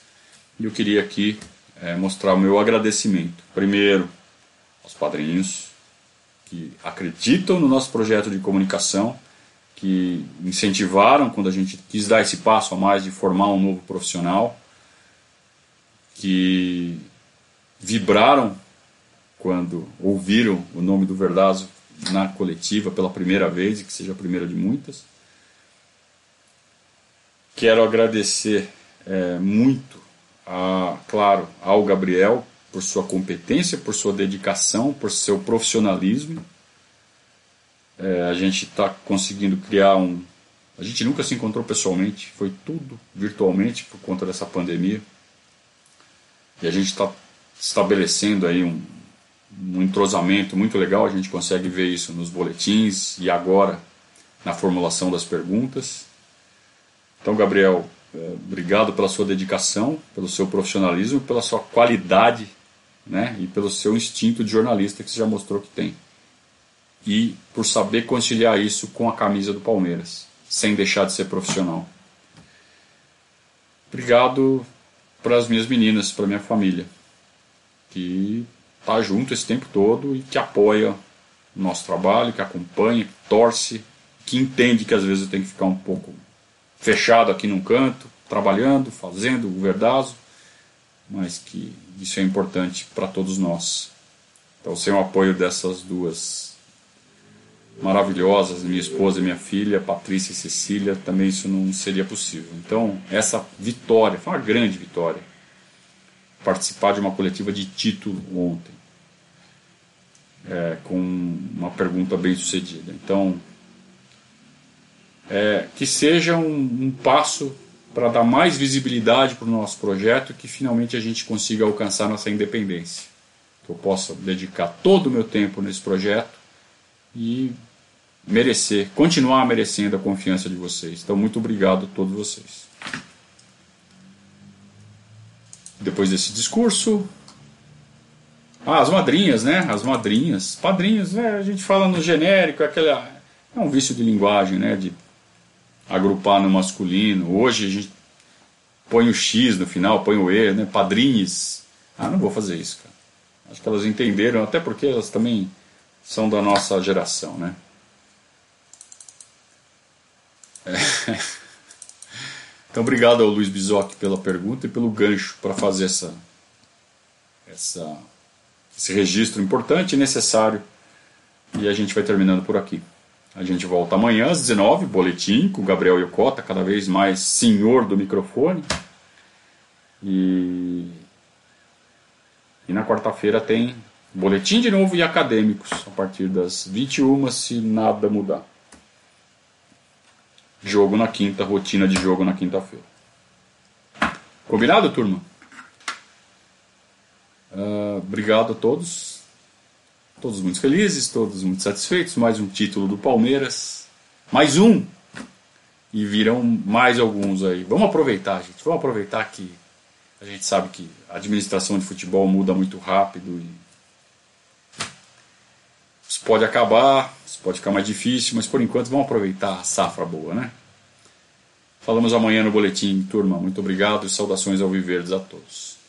E eu queria aqui é, mostrar o meu agradecimento. Primeiro, aos padrinhos que acreditam no nosso projeto de comunicação, que incentivaram quando a gente quis dar esse passo a mais de formar um novo profissional, que vibraram quando ouviram o nome do Verdazo na coletiva pela primeira vez, e que seja a primeira de muitas. quero agradecer é, muito, a, claro, ao Gabriel por sua competência, por sua dedicação, por seu profissionalismo. É, a gente está conseguindo criar um. A gente nunca se encontrou pessoalmente, foi tudo virtualmente por conta dessa pandemia. E a gente está estabelecendo aí um, um entrosamento muito legal, a gente consegue ver isso nos boletins e agora na formulação das perguntas. Então, Gabriel, é, obrigado pela sua dedicação, pelo seu profissionalismo, pela sua qualidade né, e pelo seu instinto de jornalista que você já mostrou que tem. E por saber conciliar isso com a camisa do Palmeiras, sem deixar de ser profissional. Obrigado para as minhas meninas, para minha família, que está junto esse tempo todo e que apoia o nosso trabalho, que acompanha, que torce, que entende que às vezes eu tenho que ficar um pouco fechado aqui num canto, trabalhando, fazendo o verdazo, mas que isso é importante para todos nós. Então, sem o apoio dessas duas maravilhosas, minha esposa e minha filha, Patrícia e Cecília, também isso não seria possível. Então, essa vitória, foi uma grande vitória, participar de uma coletiva de título ontem, é, com uma pergunta bem sucedida. Então, é, que seja um, um passo para dar mais visibilidade para o nosso projeto que finalmente a gente consiga alcançar nossa independência. Que eu possa dedicar todo o meu tempo nesse projeto e merecer, continuar merecendo a confiança de vocês. Então, muito obrigado a todos vocês. Depois desse discurso. Ah, as madrinhas, né? As madrinhas. Padrinhos, né? a gente fala no genérico, aquela. É um vício de linguagem, né? De agrupar no masculino. Hoje a gente põe o X no final, põe o E, né? Padrinhos. Ah, não vou fazer isso, cara. Acho que elas entenderam, até porque elas também são da nossa geração, né? É. Então, obrigado ao Luiz Bizoc pela pergunta e pelo gancho para fazer essa, essa, esse registro importante e necessário. E a gente vai terminando por aqui. A gente volta amanhã às 19 boletim com o Gabriel Yokota, cada vez mais senhor do microfone. E, e na quarta-feira tem boletim de novo e acadêmicos, a partir das 21, se nada mudar. Jogo na quinta, rotina de jogo na quinta-feira. Combinado, turma? Uh, obrigado a todos. Todos muito felizes, todos muito satisfeitos. Mais um título do Palmeiras. Mais um! E virão mais alguns aí. Vamos aproveitar, gente. Vamos aproveitar que a gente sabe que a administração de futebol muda muito rápido e isso pode acabar, isso pode ficar mais difícil, mas por enquanto vamos aproveitar a safra boa, né? Falamos amanhã no boletim, turma. Muito obrigado e saudações ao Viverdes a todos.